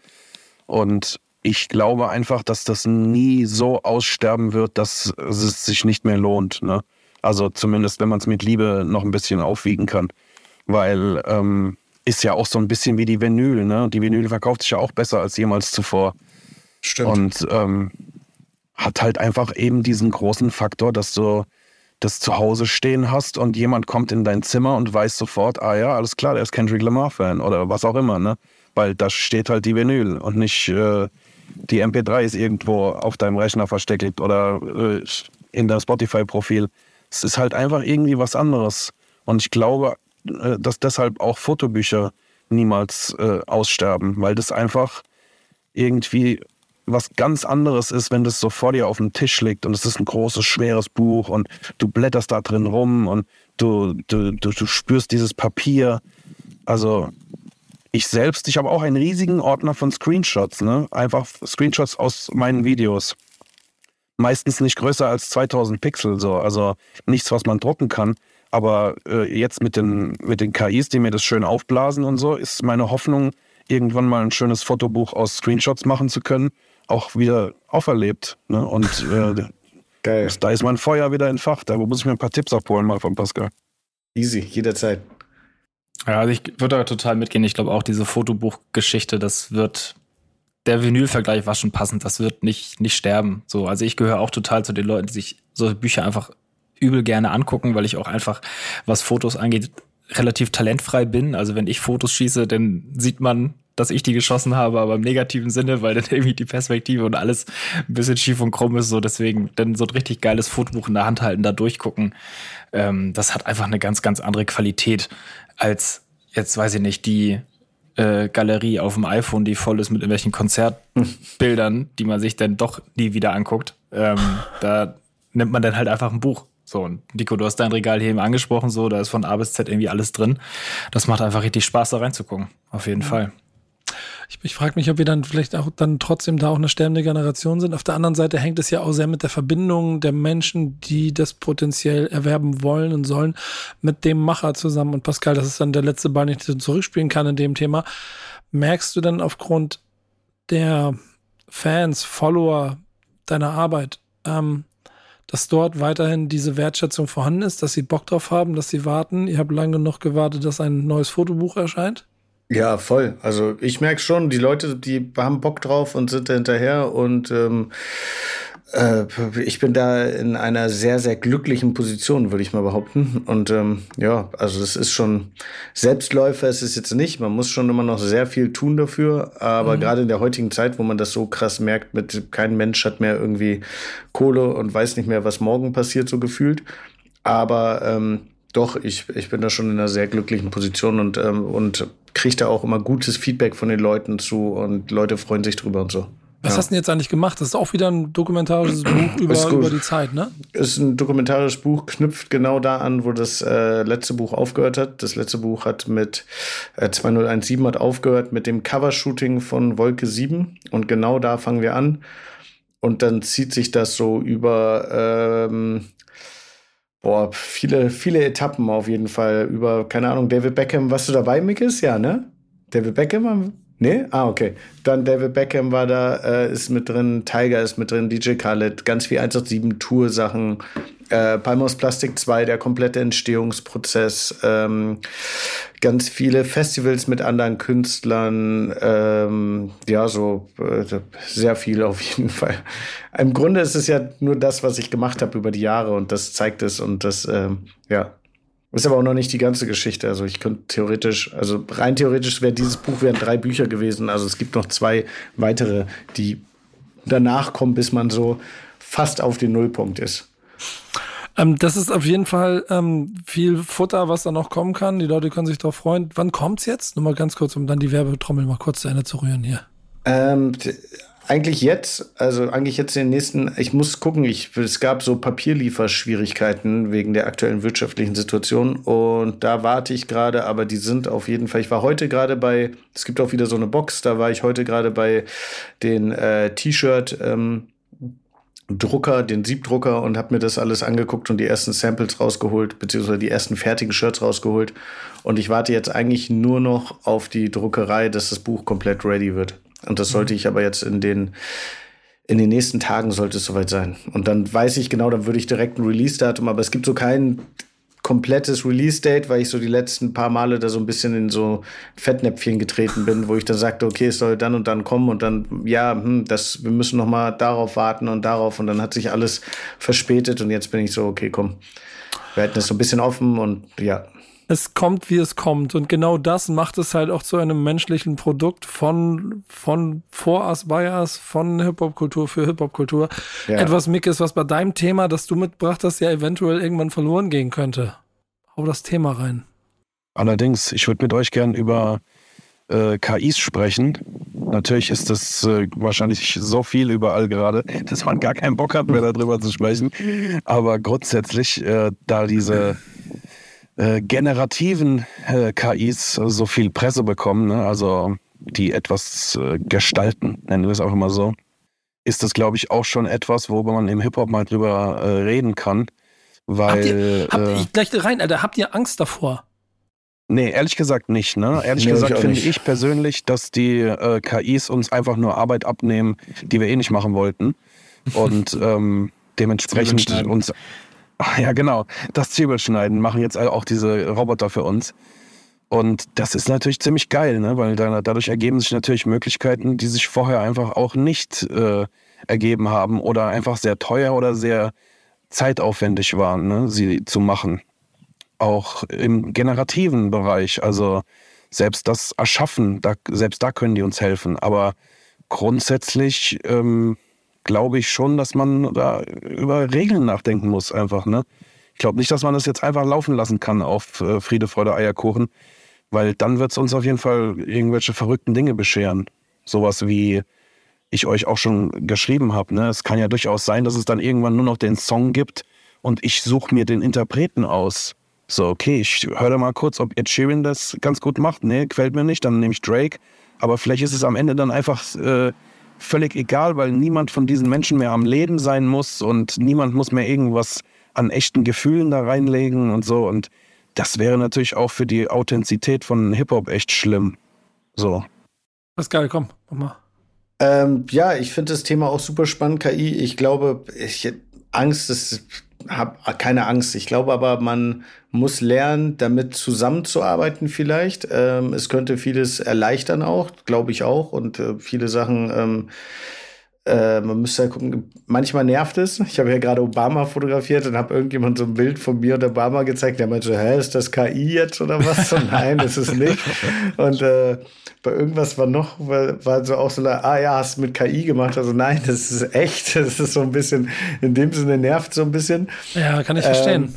Und ich glaube einfach, dass das nie so aussterben wird, dass es sich nicht mehr lohnt. Ne? Also zumindest, wenn man es mit Liebe noch ein bisschen aufwiegen kann. Weil ähm, ist ja auch so ein bisschen wie die Vinyl. Ne? Die Vinyl verkauft sich ja auch besser als jemals zuvor. Stimmt. Und ähm, hat halt einfach eben diesen großen Faktor, dass du das zu Hause stehen hast und jemand kommt in dein Zimmer und weiß sofort, ah ja, alles klar, der ist Kendrick Lamar-Fan oder was auch immer, ne? Weil da steht halt die Vinyl und nicht äh, die MP3 ist irgendwo auf deinem Rechner versteckt oder äh, in deinem Spotify-Profil. Es ist halt einfach irgendwie was anderes. Und ich glaube, äh, dass deshalb auch Fotobücher niemals äh, aussterben, weil das einfach irgendwie was ganz anderes ist, wenn das so vor dir auf dem Tisch liegt und es ist ein großes, schweres Buch und du blätterst da drin rum und du, du, du, du spürst dieses Papier. Also ich selbst, ich habe auch einen riesigen Ordner von Screenshots, ne? Einfach Screenshots aus meinen Videos. Meistens nicht größer als 2000 Pixel, so. Also nichts, was man drucken kann. Aber äh, jetzt mit den, mit den KIs, die mir das schön aufblasen und so, ist meine Hoffnung, irgendwann mal ein schönes Fotobuch aus Screenshots machen zu können, auch wieder auferlebt. Ne? Und äh, *laughs* Geil. da ist mein Feuer wieder entfacht. Da muss ich mir ein paar Tipps abholen mal von Pascal. Easy, jederzeit. Ja, also ich würde da total mitgehen. Ich glaube auch diese Fotobuchgeschichte, das wird der Vinyl-Vergleich war schon passend. Das wird nicht nicht sterben. So, also ich gehöre auch total zu den Leuten, die sich solche Bücher einfach übel gerne angucken, weil ich auch einfach, was Fotos angeht, relativ talentfrei bin. Also wenn ich Fotos schieße, dann sieht man, dass ich die geschossen habe, aber im negativen Sinne, weil dann *laughs* irgendwie die Perspektive und alles ein bisschen schief und krumm ist. So deswegen dann so ein richtig geiles Fotobuch in der Hand halten, da durchgucken. Ähm, das hat einfach eine ganz, ganz andere Qualität als jetzt weiß ich nicht die äh, Galerie auf dem iPhone, die voll ist mit irgendwelchen Konzertbildern, *laughs* die man sich dann doch nie wieder anguckt. Ähm, da nimmt man dann halt einfach ein Buch. So, und Nico, du hast dein Regal hier eben angesprochen, so, da ist von A bis Z irgendwie alles drin. Das macht einfach richtig Spaß, da reinzugucken. Auf jeden Fall. Ich, ich frage mich, ob wir dann vielleicht auch dann trotzdem da auch eine sterbende Generation sind. Auf der anderen Seite hängt es ja auch sehr mit der Verbindung der Menschen, die das potenziell erwerben wollen und sollen, mit dem Macher zusammen. Und Pascal, das ist dann der letzte Ball, den ich zurückspielen kann in dem Thema. Merkst du dann aufgrund der Fans, Follower deiner Arbeit, ähm, dass dort weiterhin diese Wertschätzung vorhanden ist, dass sie Bock drauf haben, dass sie warten. Ihr habt lange genug gewartet, dass ein neues Fotobuch erscheint. Ja, voll. Also ich merke schon, die Leute, die haben Bock drauf und sind da hinterher und ähm, äh, ich bin da in einer sehr, sehr glücklichen Position, würde ich mal behaupten. Und ähm, ja, also es ist schon Selbstläufer, es ist jetzt nicht. Man muss schon immer noch sehr viel tun dafür. Aber mhm. gerade in der heutigen Zeit, wo man das so krass merkt, mit kein Mensch hat mehr irgendwie Kohle und weiß nicht mehr, was morgen passiert, so gefühlt. Aber ähm, doch, ich, ich bin da schon in einer sehr glücklichen Position und, ähm, und kriege da auch immer gutes Feedback von den Leuten zu und Leute freuen sich drüber und so. Was ja. hast du denn jetzt eigentlich gemacht? Das ist auch wieder ein dokumentarisches Buch über, über die Zeit, ne? Ist ein dokumentarisches Buch, knüpft genau da an, wo das äh, letzte Buch aufgehört hat. Das letzte Buch hat mit äh, 2017 hat aufgehört mit dem Covershooting von Wolke 7 und genau da fangen wir an. Und dann zieht sich das so über ähm, boah, viele, viele Etappen auf jeden Fall. Über, keine Ahnung, David Beckham, warst du dabei, Mikis? Ja, ne? David Beckham Nee? Ah, okay. Dann David Beckham war da, äh, ist mit drin, Tiger ist mit drin, DJ Khaled, ganz viel 187 Tour-Sachen, äh, Palmos Plastik 2, der komplette Entstehungsprozess, ähm, ganz viele Festivals mit anderen Künstlern, ähm, ja, so äh, sehr viel auf jeden *laughs* Fall. Im Grunde ist es ja nur das, was ich gemacht habe über die Jahre und das zeigt es und das, ähm, ja, ist aber auch noch nicht die ganze Geschichte. Also ich könnte theoretisch, also rein theoretisch wäre dieses Buch wären drei Bücher gewesen. Also es gibt noch zwei weitere, die danach kommen, bis man so fast auf den Nullpunkt ist. Ähm, das ist auf jeden Fall ähm, viel Futter, was da noch kommen kann. Die Leute können sich darauf freuen. Wann kommt's jetzt? Nur mal ganz kurz, um dann die Werbetrommel mal kurz zu Ende zu rühren hier. Ähm, eigentlich jetzt, also eigentlich jetzt den nächsten, ich muss gucken, ich, es gab so Papierlieferschwierigkeiten wegen der aktuellen wirtschaftlichen Situation und da warte ich gerade, aber die sind auf jeden Fall, ich war heute gerade bei, es gibt auch wieder so eine Box, da war ich heute gerade bei den äh, T-Shirt, ähm, Drucker, den Siebdrucker und habe mir das alles angeguckt und die ersten Samples rausgeholt, beziehungsweise die ersten fertigen Shirts rausgeholt. Und ich warte jetzt eigentlich nur noch auf die Druckerei, dass das Buch komplett ready wird. Und das sollte ich aber jetzt in den in den nächsten Tagen sollte es soweit sein. Und dann weiß ich genau, dann würde ich direkt ein Release-Datum, aber es gibt so kein komplettes Release-Date, weil ich so die letzten paar Male da so ein bisschen in so Fettnäpfchen getreten bin, wo ich dann sagte, okay, es soll dann und dann kommen und dann, ja, hm, das, wir müssen noch mal darauf warten und darauf und dann hat sich alles verspätet und jetzt bin ich so, okay, komm, wir halten das so ein bisschen offen und ja, es kommt, wie es kommt. Und genau das macht es halt auch zu einem menschlichen Produkt von, von Bias, von Hip-Hop-Kultur für Hip-Hop-Kultur. Ja. Etwas, Mickes, was bei deinem Thema, das du mitgebracht hast, ja eventuell irgendwann verloren gehen könnte. Hau das Thema rein. Allerdings, ich würde mit euch gern über äh, KIs sprechen. Natürlich ist das äh, wahrscheinlich so viel überall gerade, dass man gar keinen Bock hat mehr darüber zu sprechen. Aber grundsätzlich, äh, da diese äh, generativen äh, KIs so viel Presse bekommen, ne? also die etwas äh, gestalten, nennen wir es auch immer so, ist das, glaube ich, auch schon etwas, worüber man im Hip-Hop mal drüber äh, reden kann. Weil. Habt ihr, habt, äh, ich gleich rein, Alter, habt ihr Angst davor? Nee, ehrlich gesagt nicht. Ne? Ehrlich nee, gesagt finde ich persönlich, dass die äh, KIs uns einfach nur Arbeit abnehmen, die wir eh nicht machen wollten. Und ähm, *laughs* dementsprechend uns ja, genau. Das Zwiebelschneiden machen jetzt auch diese Roboter für uns. Und das ist natürlich ziemlich geil, ne? weil dadurch ergeben sich natürlich Möglichkeiten, die sich vorher einfach auch nicht äh, ergeben haben oder einfach sehr teuer oder sehr zeitaufwendig waren, ne? sie zu machen. Auch im generativen Bereich, also selbst das Erschaffen, da, selbst da können die uns helfen. Aber grundsätzlich ähm, glaube ich schon, dass man da über Regeln nachdenken muss, einfach. Ne? Ich glaube nicht, dass man das jetzt einfach laufen lassen kann auf äh, Friede, Freude, Eierkuchen, weil dann wird es uns auf jeden Fall irgendwelche verrückten Dinge bescheren. Sowas wie ich euch auch schon geschrieben habe. Ne? Es kann ja durchaus sein, dass es dann irgendwann nur noch den Song gibt und ich suche mir den Interpreten aus. So, okay, ich höre mal kurz, ob Ed Sheeran das ganz gut macht. Nee, gefällt mir nicht, dann nehme ich Drake. Aber vielleicht ist es am Ende dann einfach äh, völlig egal, weil niemand von diesen Menschen mehr am Leben sein muss und niemand muss mehr irgendwas an echten Gefühlen da reinlegen und so. Und das wäre natürlich auch für die Authentizität von Hip-Hop echt schlimm. So. Geil, komm, mach mal. Ähm, ja, ich finde das Thema auch super spannend, KI. Ich glaube, ich Angst ist, habe keine Angst. Ich glaube aber, man muss lernen, damit zusammenzuarbeiten vielleicht. Ähm, es könnte vieles erleichtern auch, glaube ich auch. Und äh, viele Sachen ähm, äh, man müsste halt gucken, manchmal nervt es. Ich habe ja gerade Obama fotografiert und habe irgendjemand so ein Bild von mir und Obama gezeigt. Der meinte so, hä, ist das KI jetzt oder was? *laughs* Und nein, das ist nicht. Und äh, bei irgendwas war noch, war, war so auch so, ah ja, hast du mit KI gemacht? Also nein, das ist echt. *laughs* Das ist so ein bisschen, in dem Sinne nervt so ein bisschen. Ja, kann ich verstehen. Ähm,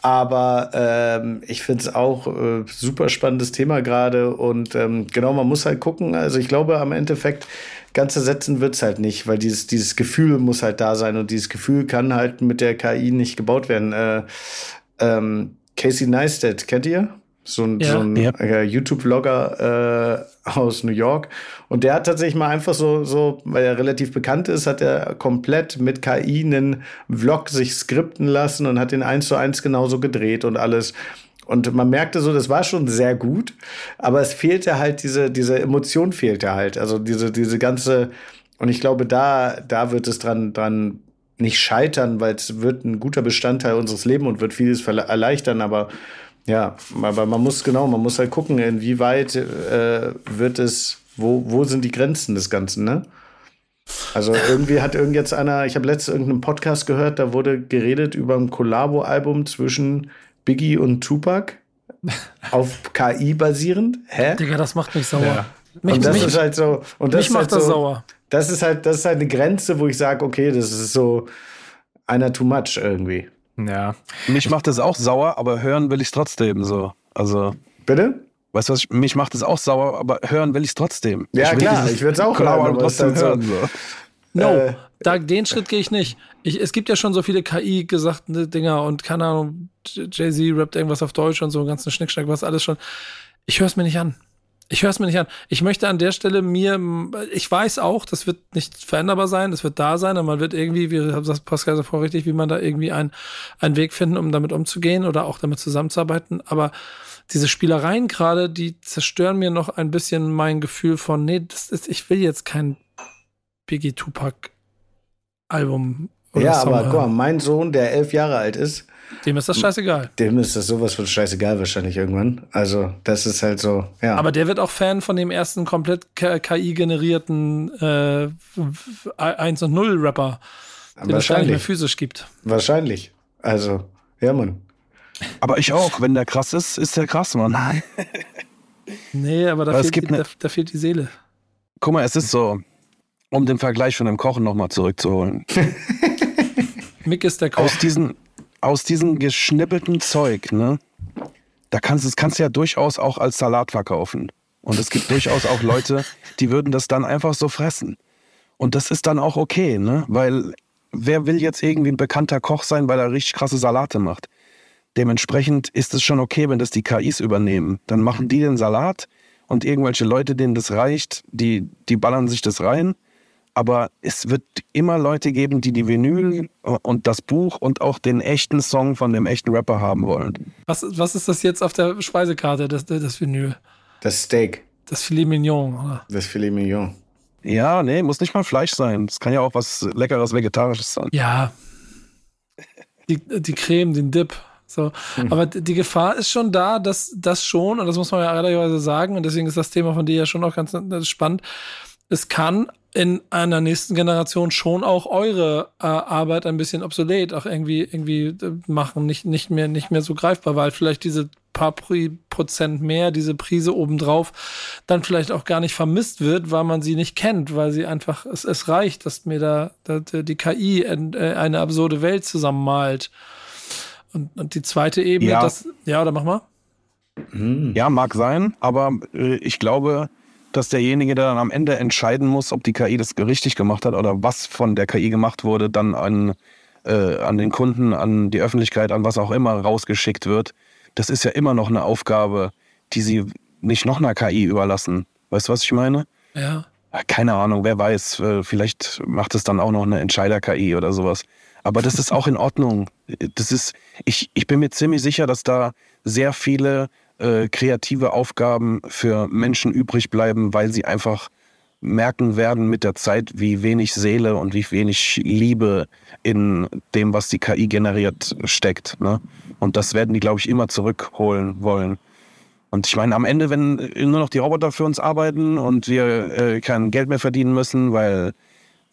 aber ähm, ich finde es auch äh, super spannendes Thema gerade und ähm, genau, man muss halt gucken. Also ich glaube, am Endeffekt ganz ersetzen wird es halt nicht, weil dieses, dieses Gefühl muss halt da sein und dieses Gefühl kann halt mit der KI nicht gebaut werden. Äh, ähm, Casey Neistat, kennt ihr? So ein, ja. so ein ja. äh, YouTube-Vlogger äh, aus New York. Und der hat tatsächlich mal einfach so, so, weil er relativ bekannt ist, hat er komplett mit KI einen Vlog sich skripten lassen und hat den eins zu eins genauso gedreht und alles. Und man merkte so, das war schon sehr gut, aber es fehlte halt diese, diese Emotion fehlte halt. Also diese, diese ganze, und ich glaube, da, da wird es dran, dran nicht scheitern, weil es wird ein guter Bestandteil unseres Lebens und wird vieles erleichtern, aber ja, aber man muss genau, man muss halt gucken, inwieweit äh, wird es, wo, wo sind die Grenzen des Ganzen, ne? Also irgendwie hat irgend jetzt einer, ich habe letztens irgendeinen Podcast gehört, da wurde geredet über ein Collabo-Album zwischen Biggie und Tupac auf *laughs* KI basierend. Hä? Digga, das macht mich sauer. Ja. Mich, und das mich, ist halt so. Und das mich macht halt das so, sauer. Das ist halt, das ist halt eine Grenze, wo ich sage, okay, das ist so einer too much irgendwie. Ja. Mich macht das auch sauer, aber hören will ich trotzdem so. Also. Bitte? Weißt du was? Mich macht es auch sauer, aber hören will ich trotzdem. Ja, ich klar, ich würde es auch hören, aber trotzdem hören. So. No, äh, da, den Schritt gehe ich nicht. Ich, es gibt ja schon so viele KI-gesagte Dinger und keine Ahnung, Jay-Z rappt irgendwas auf Deutsch und so, einen ganzen Schnickschnack, was alles schon. Ich höre es mir nicht an. Ich höre es mir nicht an. Ich möchte an der Stelle mir, ich weiß auch, das wird nicht veränderbar sein, das wird da sein und man wird irgendwie, wie sagt Pascal so vor richtig, wie man da irgendwie einen, einen Weg finden, um damit umzugehen oder auch damit zusammenzuarbeiten. Aber diese Spielereien gerade, die zerstören mir noch ein bisschen mein Gefühl von, nee, das ist, ich will jetzt kein Biggie Tupac Album. ja, Song aber guck mal, mein Sohn, der elf Jahre alt ist, dem ist das scheißegal. Dem ist das sowas von scheißegal wahrscheinlich irgendwann. Also, das ist halt so, ja. Aber der wird auch Fan von dem ersten komplett KI-generierten äh, 1 und 0 Rapper, den es gar nicht mehr physisch gibt. Wahrscheinlich. Also, ja, Mann. Aber ich auch. Wenn der krass ist, ist der krass, Mann. Nein. nee, aber da, aber fehlt, die, da, da fehlt die Seele. Guck mal, es ist so, um den Vergleich von dem Kochen nochmal zurückzuholen. *laughs* Mick ist der Koch. Aus diesen, aus diesem geschnippelten Zeug, ne? Da kannst du, das kannst du ja durchaus auch als Salat verkaufen. Und es gibt durchaus auch Leute, die würden das dann einfach so fressen. Und das ist dann auch okay, ne? Weil wer will jetzt irgendwie ein bekannter Koch sein, weil er richtig krasse Salate macht? Dementsprechend ist es schon okay, wenn das die KIs übernehmen. Dann machen die den Salat und irgendwelche Leute, denen das reicht, die, die ballern sich das rein aber es wird immer Leute geben, die die Vinyl und das Buch und auch den echten Song von dem echten Rapper haben wollen. Was, was ist das jetzt auf der Speisekarte, das, das Vinyl? Das Steak. Das Filet Mignon, oder? Das Filet Mignon. Ja, nee, muss nicht mal Fleisch sein. Es kann ja auch was leckeres Vegetarisches sein. Ja. Die, die Creme, den Dip. So. Hm. Aber die Gefahr ist schon da, dass das schon, und das muss man ja ehrlicherweise sagen, und deswegen ist das Thema von dir ja schon auch ganz spannend. Es kann in einer nächsten Generation schon auch eure äh, Arbeit ein bisschen obsolet, auch irgendwie irgendwie äh, machen, nicht nicht mehr nicht mehr so greifbar, weil vielleicht diese paar Prozent mehr, diese Prise obendrauf, dann vielleicht auch gar nicht vermisst wird, weil man sie nicht kennt, weil sie einfach, es, es reicht, dass mir da, da die KI äh, eine absurde Welt zusammenmalt. Und, und die zweite Ebene, ja. das, ja, oder mach mal. Ja, mag sein, aber äh, ich glaube, dass derjenige, der dann am Ende entscheiden muss, ob die KI das richtig gemacht hat oder was von der KI gemacht wurde, dann an, äh, an den Kunden, an die Öffentlichkeit, an was auch immer rausgeschickt wird. Das ist ja immer noch eine Aufgabe, die sie nicht noch einer KI überlassen. Weißt du, was ich meine? Ja. Keine Ahnung, wer weiß. Äh, vielleicht macht es dann auch noch eine Entscheider-KI oder sowas. Aber das ist auch in Ordnung. Das ist, ich, ich bin mir ziemlich sicher, dass da sehr viele äh, kreative Aufgaben für Menschen übrig bleiben, weil sie einfach merken werden mit der Zeit, wie wenig Seele und wie wenig Liebe in dem, was die KI generiert, steckt. Ne? Und das werden die, glaube ich, immer zurückholen wollen. Und ich meine, am Ende, wenn nur noch die Roboter für uns arbeiten und wir äh, kein Geld mehr verdienen müssen, weil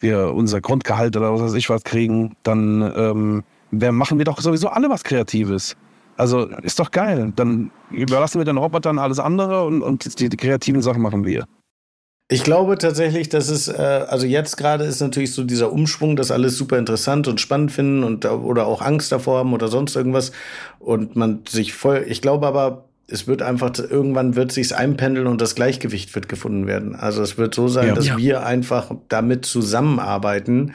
wir unser Grundgehalt oder was weiß ich was kriegen, dann ähm, machen wir doch sowieso alle was Kreatives. Also ist doch geil. Dann überlassen wir den Robotern alles andere und, und die, die kreativen Sachen machen wir. Ich glaube tatsächlich, dass es, äh, also jetzt gerade ist natürlich so dieser Umschwung, dass alles super interessant und spannend finden und oder auch Angst davor haben oder sonst irgendwas. Und man sich voll, ich glaube aber, es wird einfach, irgendwann wird sich's einpendeln und das Gleichgewicht wird gefunden werden. Also es wird so sein, ja. dass ja. wir einfach damit zusammenarbeiten.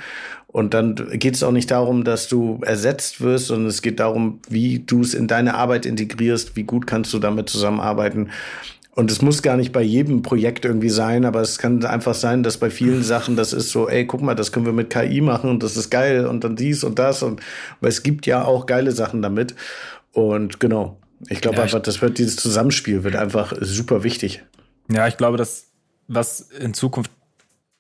Und dann geht es auch nicht darum, dass du ersetzt wirst, sondern es geht darum, wie du es in deine Arbeit integrierst, wie gut kannst du damit zusammenarbeiten. Und es muss gar nicht bei jedem Projekt irgendwie sein, aber es kann einfach sein, dass bei vielen *laughs* Sachen das ist so, ey, guck mal, das können wir mit KI machen und das ist geil und dann dies und das und weil es gibt ja auch geile Sachen damit. Und genau, ich glaube ja, einfach, das wird dieses Zusammenspiel wird einfach super wichtig. Ja, ich glaube, dass was in Zukunft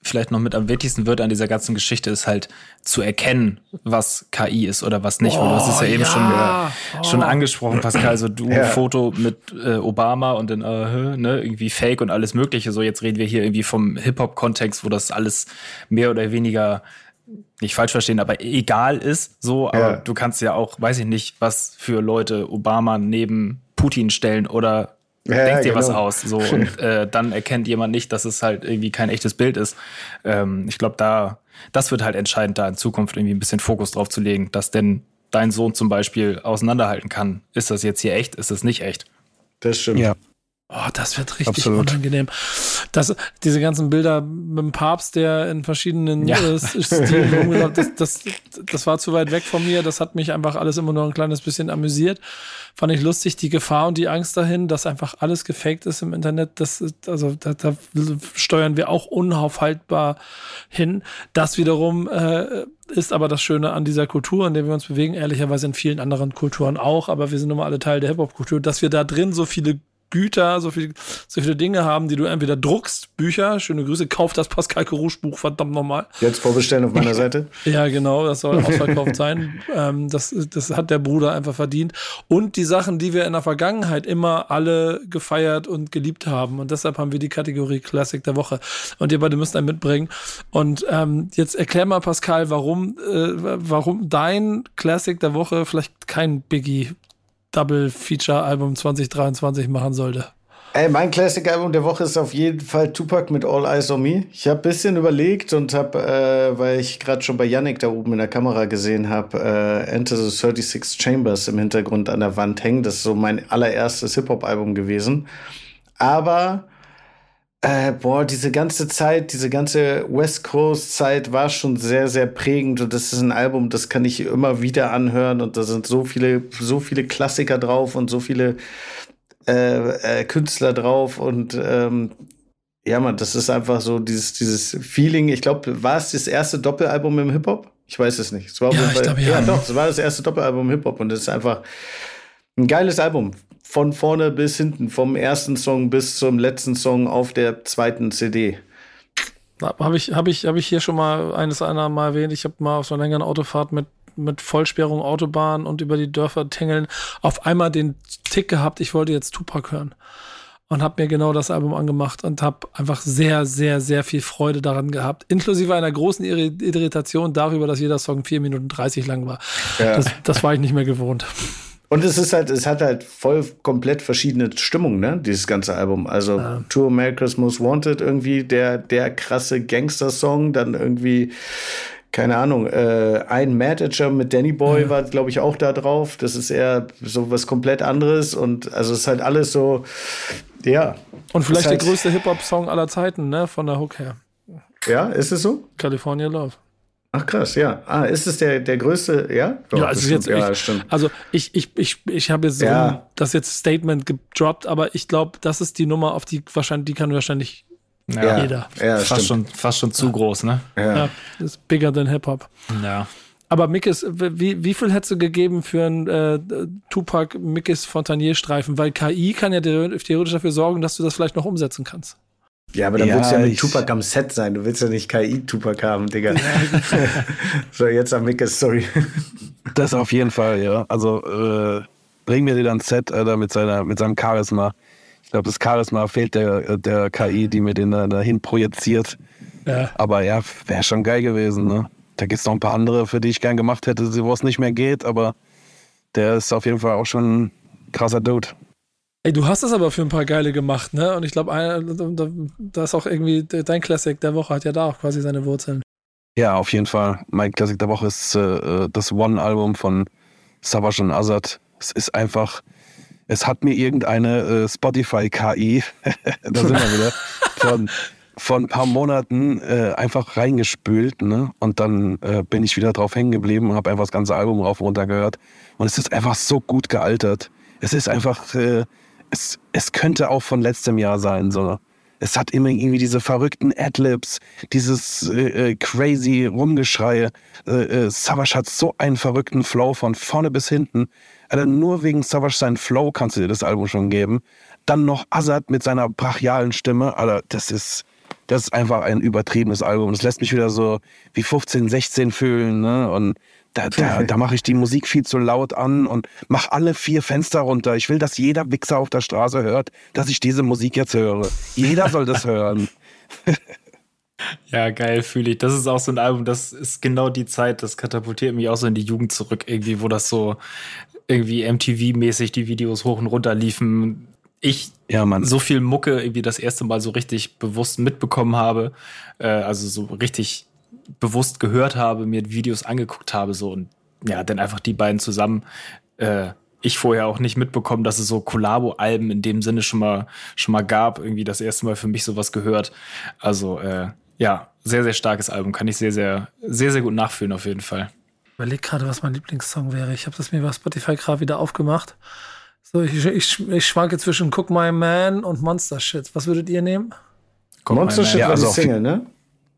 vielleicht noch mit am wichtigsten wird an dieser ganzen Geschichte, ist halt zu erkennen, was KI ist oder was nicht. Oh, du hast es ja eben ja. schon, oh. schon angesprochen, Pascal. Also du ja. Foto mit äh, Obama und dann äh, ne, irgendwie Fake und alles Mögliche. So, jetzt reden wir hier irgendwie vom Hip-Hop-Kontext, wo das alles mehr oder weniger nicht falsch verstehen, aber egal ist so, aber ja. du kannst ja auch, weiß ich nicht, was für Leute Obama neben Putin stellen oder ja, denkt dir genau. was aus. So, *laughs* und äh, dann erkennt jemand nicht, dass es halt irgendwie kein echtes Bild ist. Ähm, ich glaube, da, das wird halt entscheidend, da in Zukunft irgendwie ein bisschen Fokus drauf zu legen, dass denn dein Sohn zum Beispiel auseinanderhalten kann. Ist das jetzt hier echt? Ist das nicht echt? Das stimmt. Ja. Oh, das wird richtig Absolut. unangenehm. Das, diese ganzen Bilder mit dem Papst, der in verschiedenen ja. äh, Stilen *laughs* rumgelaufen das, das, das war zu weit weg von mir. Das hat mich einfach alles immer nur ein kleines bisschen amüsiert. Fand ich lustig, die Gefahr und die Angst dahin, dass einfach alles gefaked ist im Internet. Das, also da, da steuern wir auch unaufhaltbar hin. Das wiederum äh, ist aber das Schöne an dieser Kultur, in der wir uns bewegen, ehrlicherweise in vielen anderen Kulturen auch, aber wir sind nun mal alle Teil der Hip-Hop-Kultur, dass wir da drin so viele Güter, so, viel, so viele Dinge haben, die du entweder druckst, Bücher, schöne Grüße, kauf das Pascal Kerouche Buch, verdammt nochmal. Jetzt vorbestellen auf meiner Seite. *laughs* ja, genau, das soll ausverkauft sein. *laughs* Ähm, das, das hat der Bruder einfach verdient. Und die Sachen, die wir in der Vergangenheit immer alle gefeiert und geliebt haben. Und deshalb haben wir die Kategorie Classic der Woche. Und ihr beide müsst einen mitbringen. Und ähm, jetzt erklär mal, Pascal, warum, äh, warum dein Classic der Woche vielleicht kein Biggie Double-Feature-Album 2023 machen sollte. Ey, mein Classic-Album der Woche ist auf jeden Fall Tupac mit All Eyes on Me. Ich habe ein bisschen überlegt und habe, äh, weil ich gerade schon bei Yannick da oben in der Kamera gesehen habe, äh, Enter the 36 Chambers im Hintergrund an der Wand hängen. Das ist so mein allererstes Hip-Hop-Album gewesen. Aber äh, boah, diese ganze Zeit, diese ganze West Coast Zeit war schon sehr, sehr prägend und das ist ein Album, das kann ich immer wieder anhören und da sind so viele, so viele Klassiker drauf und so viele äh, äh, Künstler drauf und ähm, ja, man, das ist einfach so dieses, dieses Feeling. Ich glaube, war es das erste Doppelalbum im Hip Hop? Ich weiß es nicht. Es war ja, ich glaub, ja. ja, doch, es war das erste Doppelalbum im Hip Hop und es ist einfach ein geiles Album von vorne bis hinten, vom ersten Song bis zum letzten Song auf der zweiten CD. Habe ich, hab ich, hab ich hier schon mal eines einer mal erwähnt. Ich habe mal auf so einer längeren Autofahrt mit, mit Vollsperrung Autobahn und über die Dörfer tingeln auf einmal den Tick gehabt, ich wollte jetzt Tupac hören. Und habe mir genau das Album angemacht und habe einfach sehr, sehr, sehr viel Freude daran gehabt. Inklusive einer großen Irritation darüber, dass jeder Song 4 Minuten 30 lang war. Ja. Das, das war ich nicht mehr gewohnt. Und es ist halt, es hat halt voll komplett verschiedene Stimmungen, ne? Dieses ganze Album. Also ja. Tour America's Most Wanted irgendwie der der krasse Gangster-Song, dann irgendwie keine Ahnung, äh, ein Manager mit Danny Boy ja. war, glaube ich, auch da drauf. Das ist eher so was komplett anderes und also es ist halt alles so, ja. Und vielleicht halt der größte Hip-Hop-Song aller Zeiten, ne? Von der Hook her. Ja, ist es so? California Love. Ach krass, ja. Ah, ist es der, der größte, ja? Doch, ja, also jetzt, ja, ich, stimmt. Also ich, ich, ich, ich habe jetzt so ja. das jetzt Statement gedroppt, aber ich glaube, das ist die Nummer, auf die wahrscheinlich, die kann wahrscheinlich ja. jeder. Ja, fast schon, fast schon zu groß, ne? Ja. ja ist bigger than Hip-Hop. Ja. Aber Mickes, wie, wie viel hättest du gegeben für einen äh, Tupac Mickes Fontanier-Streifen? Weil KI kann ja theoretisch dafür sorgen, dass du das vielleicht noch umsetzen kannst. Ja, aber dann Ja, willst du ja mit Tupac am Set sein. Du willst ja nicht KI-Tupac haben, Digga. *laughs* so, jetzt am Mickes Story. *laughs* Das auf jeden Fall, ja. Also äh, bring mir den ans Set, Alter, mit, seiner, mit seinem Charisma. Ich glaube, das Charisma fehlt der, der KI, die mir den da dahin projiziert. Ja. Aber ja, wäre schon geil gewesen, ne? Da gibt es noch ein paar andere, für die ich gern gemacht hätte, wo es nicht mehr geht, aber der ist auf jeden Fall auch schon ein krasser Dude. Ey, du hast das aber für ein paar geile gemacht, ne? Und ich glaube, da, ist auch irgendwie dein Classic der Woche hat ja da auch quasi seine Wurzeln. Ja, auf jeden Fall. Mein Klassik der Woche ist äh, das One-Album von Savage und Azad. Es ist einfach, es hat mir irgendeine äh, Spotify-KI, *laughs* da sind wir wieder, von, von ein paar Monaten äh, einfach reingespült. Ne? Und dann äh, bin ich wieder drauf hängen geblieben und habe einfach das ganze Album rauf und runter gehört. Und es ist einfach so gut gealtert. Es ist einfach, äh, es, es könnte auch von letztem Jahr sein. So. Es hat immer irgendwie diese verrückten Adlibs, dieses äh, äh, crazy Rumgeschrei. Äh, äh, Savage hat so einen verrückten Flow von vorne bis hinten. Also nur wegen Savage seinen Flow kannst du dir das Album schon geben. Dann noch Azad mit seiner brachialen Stimme. Alter, das ist, das ist einfach ein übertriebenes Album. Das lässt mich wieder so wie 15, 16 fühlen. Ne? Und da, da, *laughs* da mache ich die Musik viel zu laut an und mache alle vier Fenster runter. Ich will, dass jeder Wichser auf der Straße hört, dass ich diese Musik jetzt höre. Jeder soll das *laughs* hören. Ja, geil, fühle ich. Das ist auch so ein Album, das ist genau die Zeit, das katapultiert mich auch so in die Jugend zurück, irgendwie, wo das so irgendwie MTV-mäßig die Videos hoch und runter liefen. Ich Ja, Mann. so viel Mucke irgendwie das erste Mal so richtig bewusst mitbekommen habe, äh, also so richtig bewusst gehört habe, mir Videos angeguckt habe, so und ja, dann einfach die beiden zusammen. Äh, ich vorher auch nicht mitbekommen, dass es so Collabo-Alben in dem Sinne schon mal schon mal gab. Irgendwie das erste Mal für mich sowas gehört. Also äh, ja, sehr sehr starkes Album, kann ich sehr sehr sehr sehr gut nachfühlen auf jeden Fall. Ich überlege gerade, was mein Lieblingssong wäre. Ich habe das mir bei Spotify gerade wieder aufgemacht. So, ich, ich, ich schwanke zwischen Cook My Man und Monster Shit. Was würdet ihr nehmen? Mal, Monster. Shit Ja, war also die Single, ne?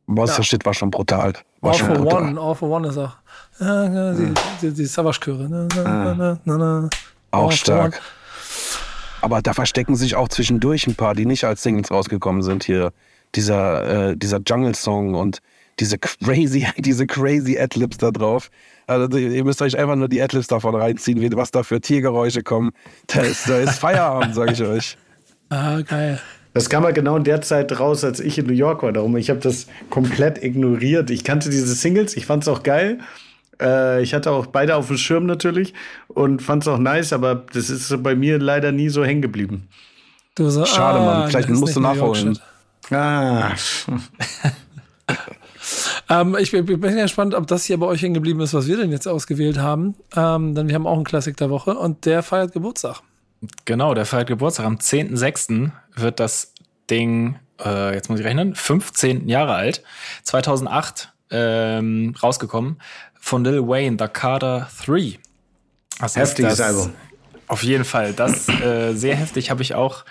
Monster Shit war schon brutal. War All schon for brutal. One, All for One ist auch. Äh, die, die, die Savage-Chöre. All Auch stark. Aber da verstecken sich auch zwischendurch ein paar, die nicht als Singles rausgekommen sind. Hier dieser, äh, dieser Jungle-Song und diese crazy, *laughs* diese crazy Adlibs da drauf. Also ihr müsst euch einfach nur die Adlibs davon reinziehen, was da für Tiergeräusche kommen. Da ist, da ist Feierabend, sage ich euch. *laughs* Ah, geil. Das kam halt genau in der Zeit raus, als ich in New York war. Darum, ich habe das komplett ignoriert. Ich kannte diese Singles, ich fand es auch geil. Äh, ich hatte auch beide auf dem Schirm natürlich und fand es auch nice, aber das ist bei mir leider nie so hängen geblieben. Du so, Schade, ah, Mann. Vielleicht musst du nachholen. Ah, *laughs* Ähm, ich bin, bin gespannt, ob das hier bei euch hängen geblieben ist, was wir denn jetzt ausgewählt haben. Ähm, denn wir haben auch einen Klassik der Woche und der feiert Geburtstag. Genau, der feiert Geburtstag. Am 10.06. wird das Ding, äh, jetzt muss ich rechnen, 15 Jahre alt. 2008 ähm, rausgekommen von Lil Wayne, The Carter 3. Das Heftiges ist das, Album. Auf jeden Fall. Das äh, sehr heftig habe ich auch.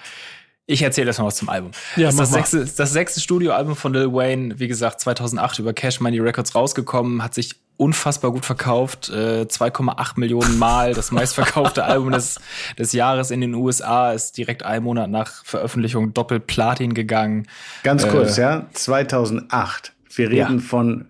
Ich erzähle erstmal was zum Album. Ja, das, ist das, sechste, das sechste Studioalbum von Lil Wayne, wie gesagt, 2008 über Cash Money Records rausgekommen, hat sich unfassbar gut verkauft, äh, 2,8 Millionen Mal, das meistverkaufte *laughs* Album des, des Jahres in den USA, ist direkt einen Monat nach Veröffentlichung doppelt Platin gegangen. ganz kurz, Äh, ja. 2008. Wir reden Ja. von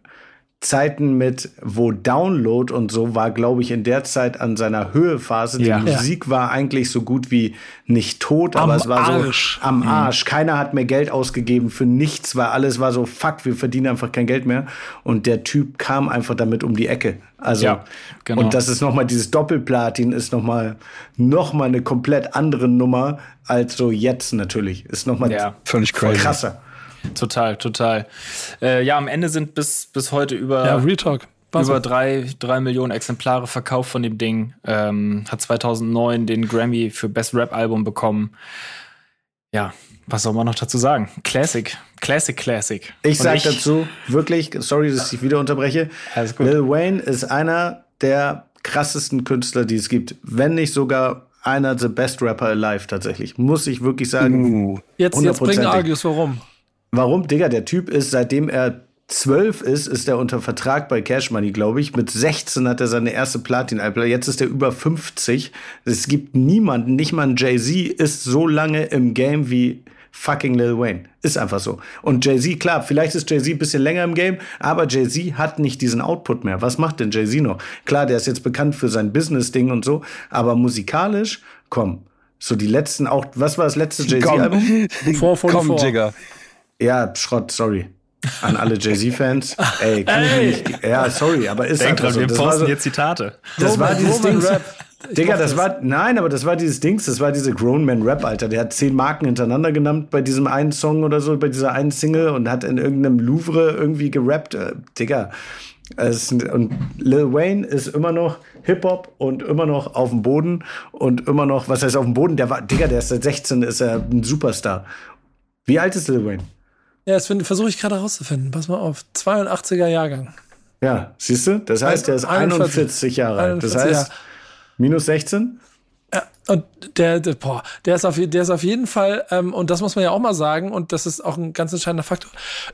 Zeiten mit, wo Download und so war, glaube ich, in der Zeit an seiner Höhephase. Die Ja. Musik war eigentlich so gut wie nicht tot, aber Am es war Arsch. so am Arsch. Keiner hat mehr Geld ausgegeben für nichts, weil alles war so, fuck, wir verdienen einfach kein Geld mehr. Und der Typ kam einfach damit um die Ecke. Also, Ja, genau. und das ist nochmal, dieses Doppelplatin ist nochmal noch mal eine komplett andere Nummer als so jetzt natürlich. Ist nochmal Ja. Völlig krasser. Total, total. Äh, ja, am Ende sind bis, bis heute über, Ja, Real Talk. Über drei, drei Millionen Exemplare verkauft von dem Ding. Ähm, hat 2009 den Grammy für Best Rap Album bekommen. Ja, was soll man noch dazu sagen? Classic, Classic, Classic. Ich Und sag dazu, wirklich, sorry, dass ich wieder unterbreche. Alles gut. Lil Wayne ist einer der krassesten Künstler, die es gibt. Wenn nicht sogar einer the best rapper alive tatsächlich. Muss ich wirklich sagen. Uh, Jetzt, jetzt bringen hundertprozentig. Argus, warum? Warum? Digga, der Typ ist, seitdem er zwölf ist, ist er unter Vertrag bei Cash Money, glaube ich. Mit 16 hat er seine erste Platin-Albe. Jetzt ist er über 50. Es gibt niemanden, nicht mal ein Jay-Z ist so lange im Game wie fucking Lil Wayne. Ist einfach so. Und Jay-Z, klar, vielleicht ist Jay-Z ein bisschen länger im Game, aber Jay-Z hat nicht diesen Output mehr. Was macht denn Jay-Z noch? Klar, der ist jetzt bekannt für sein Business-Ding und so, aber musikalisch, komm, so die letzten auch, was war das letzte Jay-Z-Album? Komm, komm Jigger. Ja, Schrott, sorry. An alle *laughs* Jay-Z-Fans. Ey, kann ich nicht. Ja, sorry, aber ist Denk einfach dran, so. wir Das war posten so, jetzt Zitate. das war dieses Roman Ding. Rap. Digga, das war, nein, aber das war dieses Dings, das war diese Grown Man Rap, Alter. Der hat zehn Marken hintereinander genannt bei diesem einen Song oder so, bei dieser einen Single und hat in irgendeinem Louvre irgendwie gerappt. Äh, Digga. Es, und Lil Wayne ist immer noch Hip-Hop und immer noch auf dem Boden und immer noch, was heißt auf dem Boden? Der war, Digga, der ist seit 16, ist er ein Superstar. Wie alt ist Lil Wayne? Ja, das versuche ich gerade rauszufinden. Pass mal auf. 82er Jahrgang. Ja, siehst du? Das heißt, der ist 41 41 Jahre alt. Das 41 heißt, minus 16? Und der, der, boah, der ist auf, der ist auf jeden Fall, ähm, und das muss man ja auch mal sagen, und das ist auch ein ganz entscheidender Faktor,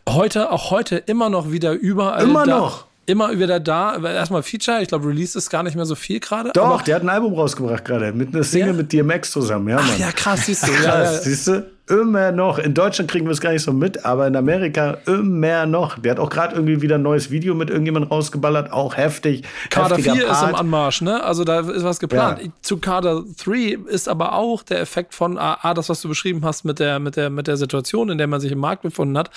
heute, auch heute immer noch wieder überall. Immer da, noch? Immer wieder da. Erstmal Feature, ich glaube, Release ist gar nicht mehr so viel gerade. Doch, der hat ein Album rausgebracht gerade, mit einer Single Ja? mit DMX zusammen. Ja, Mann. Ach ja, krass, siehst du. Ja, Krass, ja. siehst du? Immer noch. In Deutschland kriegen wir es gar nicht so mit, aber in Amerika immer noch. Der hat auch gerade irgendwie wieder ein neues Video mit irgendjemandem rausgeballert, auch heftig. Kader heftiger 4 ist im Part. Anmarsch, ne? Also da ist was geplant. Ja. Zu Kader 3 ist aber auch der Effekt von A, A, das, was du beschrieben hast mit der, mit der, mit der Situation, in der man sich im Markt befunden hat.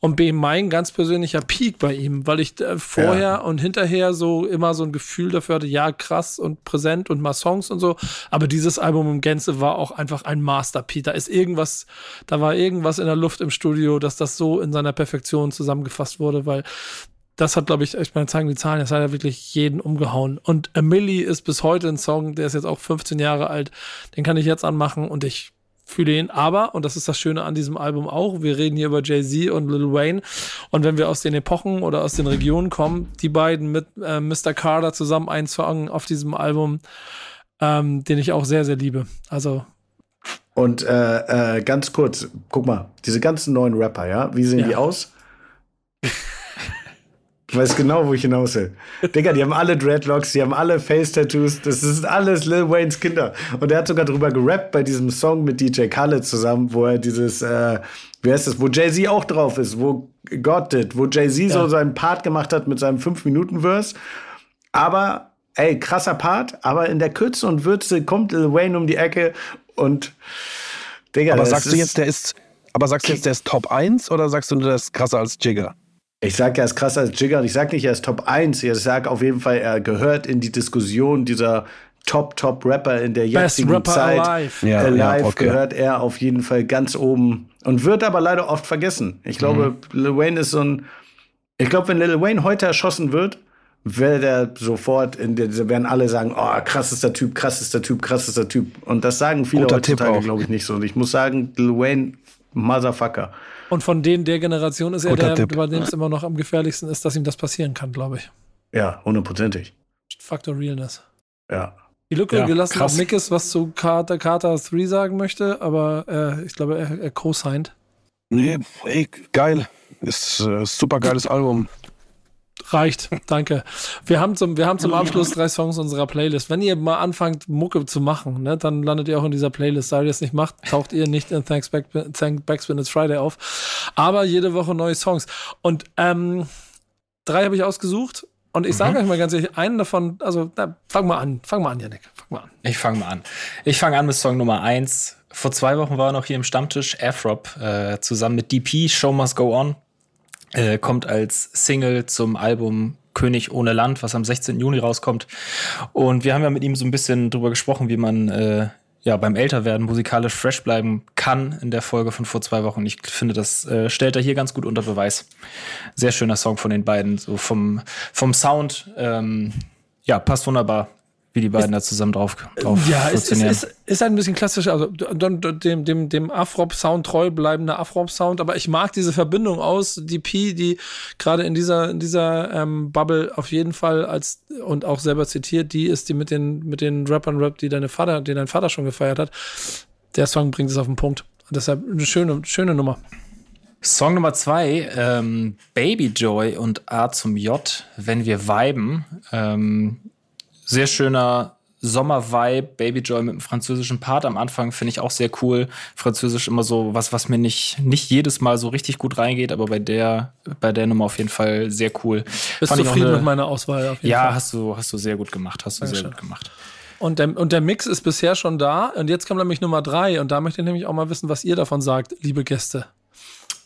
Und B, mein ganz persönlicher Peak bei ihm, weil ich äh, vorher Ja. und hinterher so immer so ein Gefühl dafür hatte, ja, krass und präsent und mal Songs und so. Aber dieses Album im Gänze war auch einfach ein Masterpiece. Da ist irgendwas, da war irgendwas in der Luft im Studio, dass das so in seiner Perfektion zusammengefasst wurde, weil das hat, glaube ich, ich meine, zeigen die Zahlen, das hat ja wirklich jeden umgehauen. Und A Milli ist bis heute ein Song, der ist jetzt auch 15 Jahre alt, den kann ich jetzt anmachen und ich fühle ihn. Aber, und das ist das Schöne an diesem Album auch, wir reden hier über Jay-Z und Lil Wayne. Und wenn wir aus den Epochen oder aus den Regionen kommen, die beiden mit äh, Mr. Carter zusammen einen Song auf diesem Album, ähm, den ich auch sehr, sehr liebe. Also, Und äh, äh, ganz kurz, guck mal, diese ganzen neuen Rapper, ja, wie sehen Ja. die aus? Ich weiß genau, wo ich hinaus will. Digga, die haben alle Dreadlocks, die haben alle Face-Tattoos, das sind alles Lil Waynes Kinder. Und er hat sogar drüber gerappt bei diesem Song mit DJ Khaled zusammen, wo er dieses, äh, wie heißt das, wo Jay-Z auch drauf ist, wo God did, wo Jay-Z so seinen Part gemacht hat mit seinem 5-Minuten-Verse. Aber, ey, krasser Part, aber in der Kürze und Würze kommt Lil Wayne um die Ecke und Digga, Aber sagst du jetzt, der ist, aber sagst du jetzt, der ist Top 1 oder sagst du, der ist krasser als Jigger? Ich sag, er ist krasser als Jigger und ich sag nicht, er ist Top 1. Ich sag auf jeden Fall, er gehört in die Diskussion dieser Top, Top Rapper in der jetzigen Zeit. alive. Ja, Alive ja, okay. gehört er auf jeden Fall ganz oben und wird aber leider oft vergessen. Ich glaube, Mhm. Lil Wayne ist so ein. Ich glaube, wenn Lil Wayne heute erschossen wird, wird er sofort in der, werden alle sagen, oh, krassester Typ, krassester Typ, krassester Typ. Und das sagen viele Guter Tipp heutzutage, auch. glaube ich, nicht so. Und ich muss sagen, Lil Wayne, Motherfucker. Und von denen der Generation ist er Guter der, Tipp. bei dem es immer noch am gefährlichsten ist, dass ihm das passieren kann, glaube ich. Ja, hundertprozentig. Faktor Realness. Ja. Die Lücke Ja, gelassen, krass. ob Mickes was zu Carter, Carter 3 sagen möchte, aber äh, ich glaube, er, er co-signed. Nee, ey, geil. Ist äh, super geiles Album. Reicht, danke. Wir haben zum, wir haben zum Abschluss drei Songs unserer Playlist. Wenn ihr mal anfangt, Mucke zu machen, ne, dann landet ihr auch in dieser Playlist. Da ihr es nicht macht, taucht ihr nicht in Thanks Back, Thank Backspin It's Friday auf. Aber jede Woche neue Songs. Und ähm, drei habe ich ausgesucht. Und ich sage euch mal ganz ehrlich, einen davon, also na, fang mal an, fang mal an, Janik, fang mal an. Ich fange mal an. Ich fange an mit Song Nummer 1. Vor zwei Wochen war er noch hier im Stammtisch Afrop äh, zusammen mit DP, Show Must Go On. Äh, kommt als Single zum Album König ohne Land, was am 16. Juni rauskommt. Und wir haben ja mit ihm so ein bisschen drüber gesprochen, wie man äh, ja beim Älterwerden musikalisch fresh bleiben kann in der Folge von vor zwei Wochen. Ich finde, das äh, stellt er hier ganz gut unter Beweis. Sehr schöner Song von den beiden, so vom, vom Sound. Ähm, ja, passt wunderbar, wie die beiden da zusammen drauf, drauf Ja, es ist, funktionieren. ist, ist ein bisschen klassisch, also dem, dem, dem Afrop-Sound treu bleibender Afrop-Sound, aber ich mag diese Verbindung aus DP, die gerade in dieser, in dieser ähm, Bubble auf jeden Fall als und auch selber zitiert, die ist die mit den, mit den Rappern Rap, die deine Vater, den dein Vater schon gefeiert hat. Der Song bringt es auf den Punkt. Und deshalb eine schöne, schöne Nummer. Song Nummer zwei, ähm, Baby Joy und A zum J, wenn wir viben. Ähm, sehr schöner Sommer-Vibe, Baby Joy mit einem französischen Part am Anfang finde ich auch sehr cool. Französisch immer so was, was mir nicht, nicht jedes Mal so richtig gut reingeht, aber bei der, bei der Nummer auf jeden Fall sehr cool. Bist Fand zufrieden eine- mit meiner Auswahl auf jeden Ja, Fall. hast du, hast du sehr gut gemacht, hast du sehr Dankeschön. gut gemacht. Und der, und der Mix ist bisher schon da. Und jetzt kommt nämlich Nummer drei. Und da möchte ich nämlich auch mal wissen, was ihr davon sagt, liebe Gäste.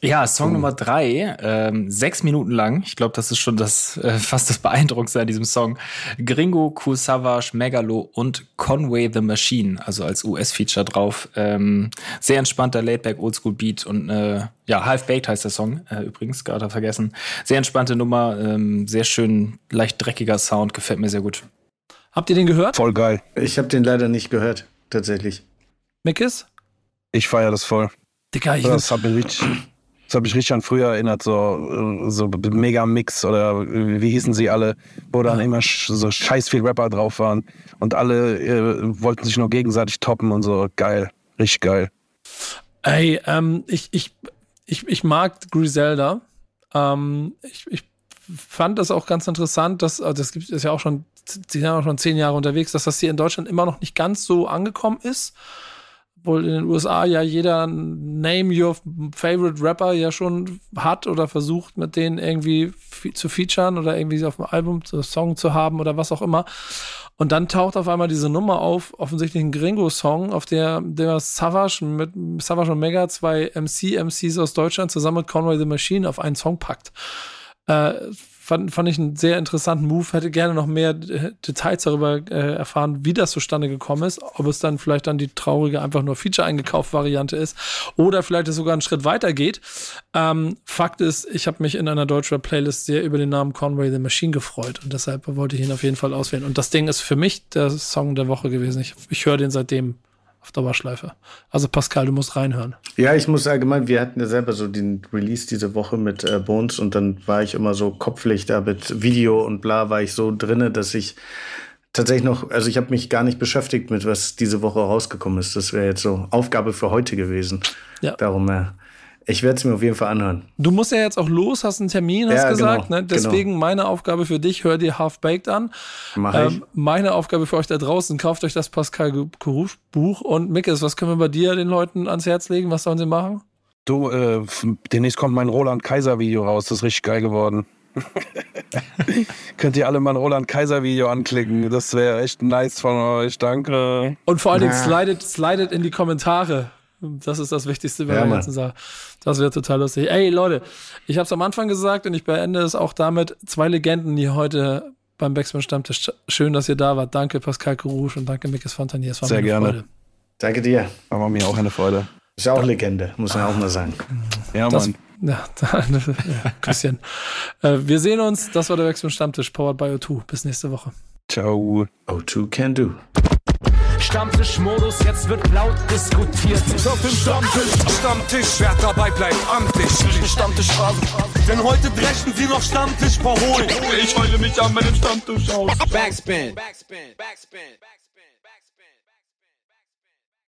Ja, Song Nummer drei, ähm, sechs Minuten lang. Ich glaube, das ist schon das äh, fast das Beeindruckendste an diesem Song. Gringo, Cool Savage, Megalo und Conway the Machine, also als US-Feature drauf. Ähm, sehr entspannter Laidback Oldschool Beat und äh, ja, Half Baked heißt der Song äh, übrigens, gerade vergessen. Sehr entspannte Nummer, ähm, sehr schön, leicht dreckiger Sound, gefällt mir sehr gut. Habt ihr den gehört? Voll geil. Ich habe den leider nicht gehört, tatsächlich. Mickes? Ich feiere das voll. Digga, ich Das mich richtig, das hat mich richtig an früher erinnert, so, äh, so Mega-Mix oder äh, wie hießen sie alle, wo dann immer so scheiß viel Rapper drauf waren und alle äh, wollten sich nur gegenseitig toppen und so. Geil. Richtig geil. Ey, ähm, ich, ich, ich, ich mag Griselda. Ähm, ich, ich fand das auch ganz interessant, dass, also das gibt es ja auch schon, sie sind ja auch schon zehn Jahre unterwegs, dass das hier in Deutschland immer noch nicht ganz so angekommen ist. Obwohl in den USA ja jeder Name Your Favorite Rapper ja schon hat oder versucht, mit denen irgendwie zu featuren oder irgendwie auf dem Album zu Song zu haben oder was auch immer. Und dann taucht auf einmal diese Nummer auf, offensichtlich ein Gringo-Song, auf der der Savage mit Savage und Mega, zwei MC-MCs aus Deutschland, zusammen mit Conway the Machine auf einen Song packt. Äh, fand, fand ich einen sehr interessanten Move. Hätte gerne noch mehr äh, Details darüber äh, erfahren, wie das zustande gekommen ist. Ob es dann vielleicht dann die traurige einfach nur Feature eingekauft Variante ist oder vielleicht es sogar einen Schritt weiter geht. Ähm, Fakt ist, ich habe mich in einer Deutschrap Playlist sehr über den Namen Conway the Machine gefreut und deshalb wollte ich ihn auf jeden Fall auswählen. Und das Ding ist für mich der Song der Woche gewesen. Ich, ich höre den seitdem auf Dauerschleife. Also Pascal, du musst reinhören. Ja, ich muss allgemein, wir hatten ja selber so den Release diese Woche mit äh, Bones und dann war ich immer so kopflich da mit Video und bla, war ich so drinne, dass ich tatsächlich noch, also ich habe mich gar nicht beschäftigt mit, was diese Woche rausgekommen ist. Das wäre jetzt so Aufgabe für heute gewesen. Ja. Darum, äh, ich werde es mir auf jeden Fall anhören. Du musst ja jetzt auch los, hast einen Termin, hast Ja, gesagt. genau, ne? Deswegen meine Aufgabe für dich, hör dir Half Baked an. Mach Ähm, meine Aufgabe für euch da draußen, kauft euch das Pascal Kurusch Buch. Und Mickes, was können wir bei dir den Leuten ans Herz legen? Was sollen sie machen? Du, äh, demnächst kommt mein Roland Kaiser Video raus. Das ist richtig geil geworden. *laughs* Könnt ihr alle mal ein Roland Kaiser Video anklicken. Das wäre echt nice von euch. Danke. Und vor allen Dingen Ja. slidet, slidet in die Kommentare. Das ist das Wichtigste bei Ja, der ganzen Sache. Das wäre total lustig. Ey, Leute, ich habe es am Anfang gesagt und ich beende es auch damit. Zwei Legenden, die heute beim Backspin Stammtisch. Schön, dass ihr da wart. Danke, Pascal Kurusch und danke, Mickes Fontanier. Es war Sehr mir eine gerne. Freude. Danke dir. Aber mir auch eine Freude. Ist ja auch Legende, muss man auch mal sagen. Ja, Das, Mann. ja, da, *laughs* ja, Küsschen. äh, wir sehen uns. Das war der Backspin Stammtisch, powered by O2. Bis nächste Woche. Ciao. O2 can do. Stammtischmodus, jetzt wird laut diskutiert. Auf dem Stammtisch, Stammtisch, wer dabei bleibt, amtlich. Stammtisch Phase. Denn heute brechen sie noch Stammtisch verholen. Ich heule mich an meinem Stammtisch aus. Backspin. Backspin. Backspin. Backspin.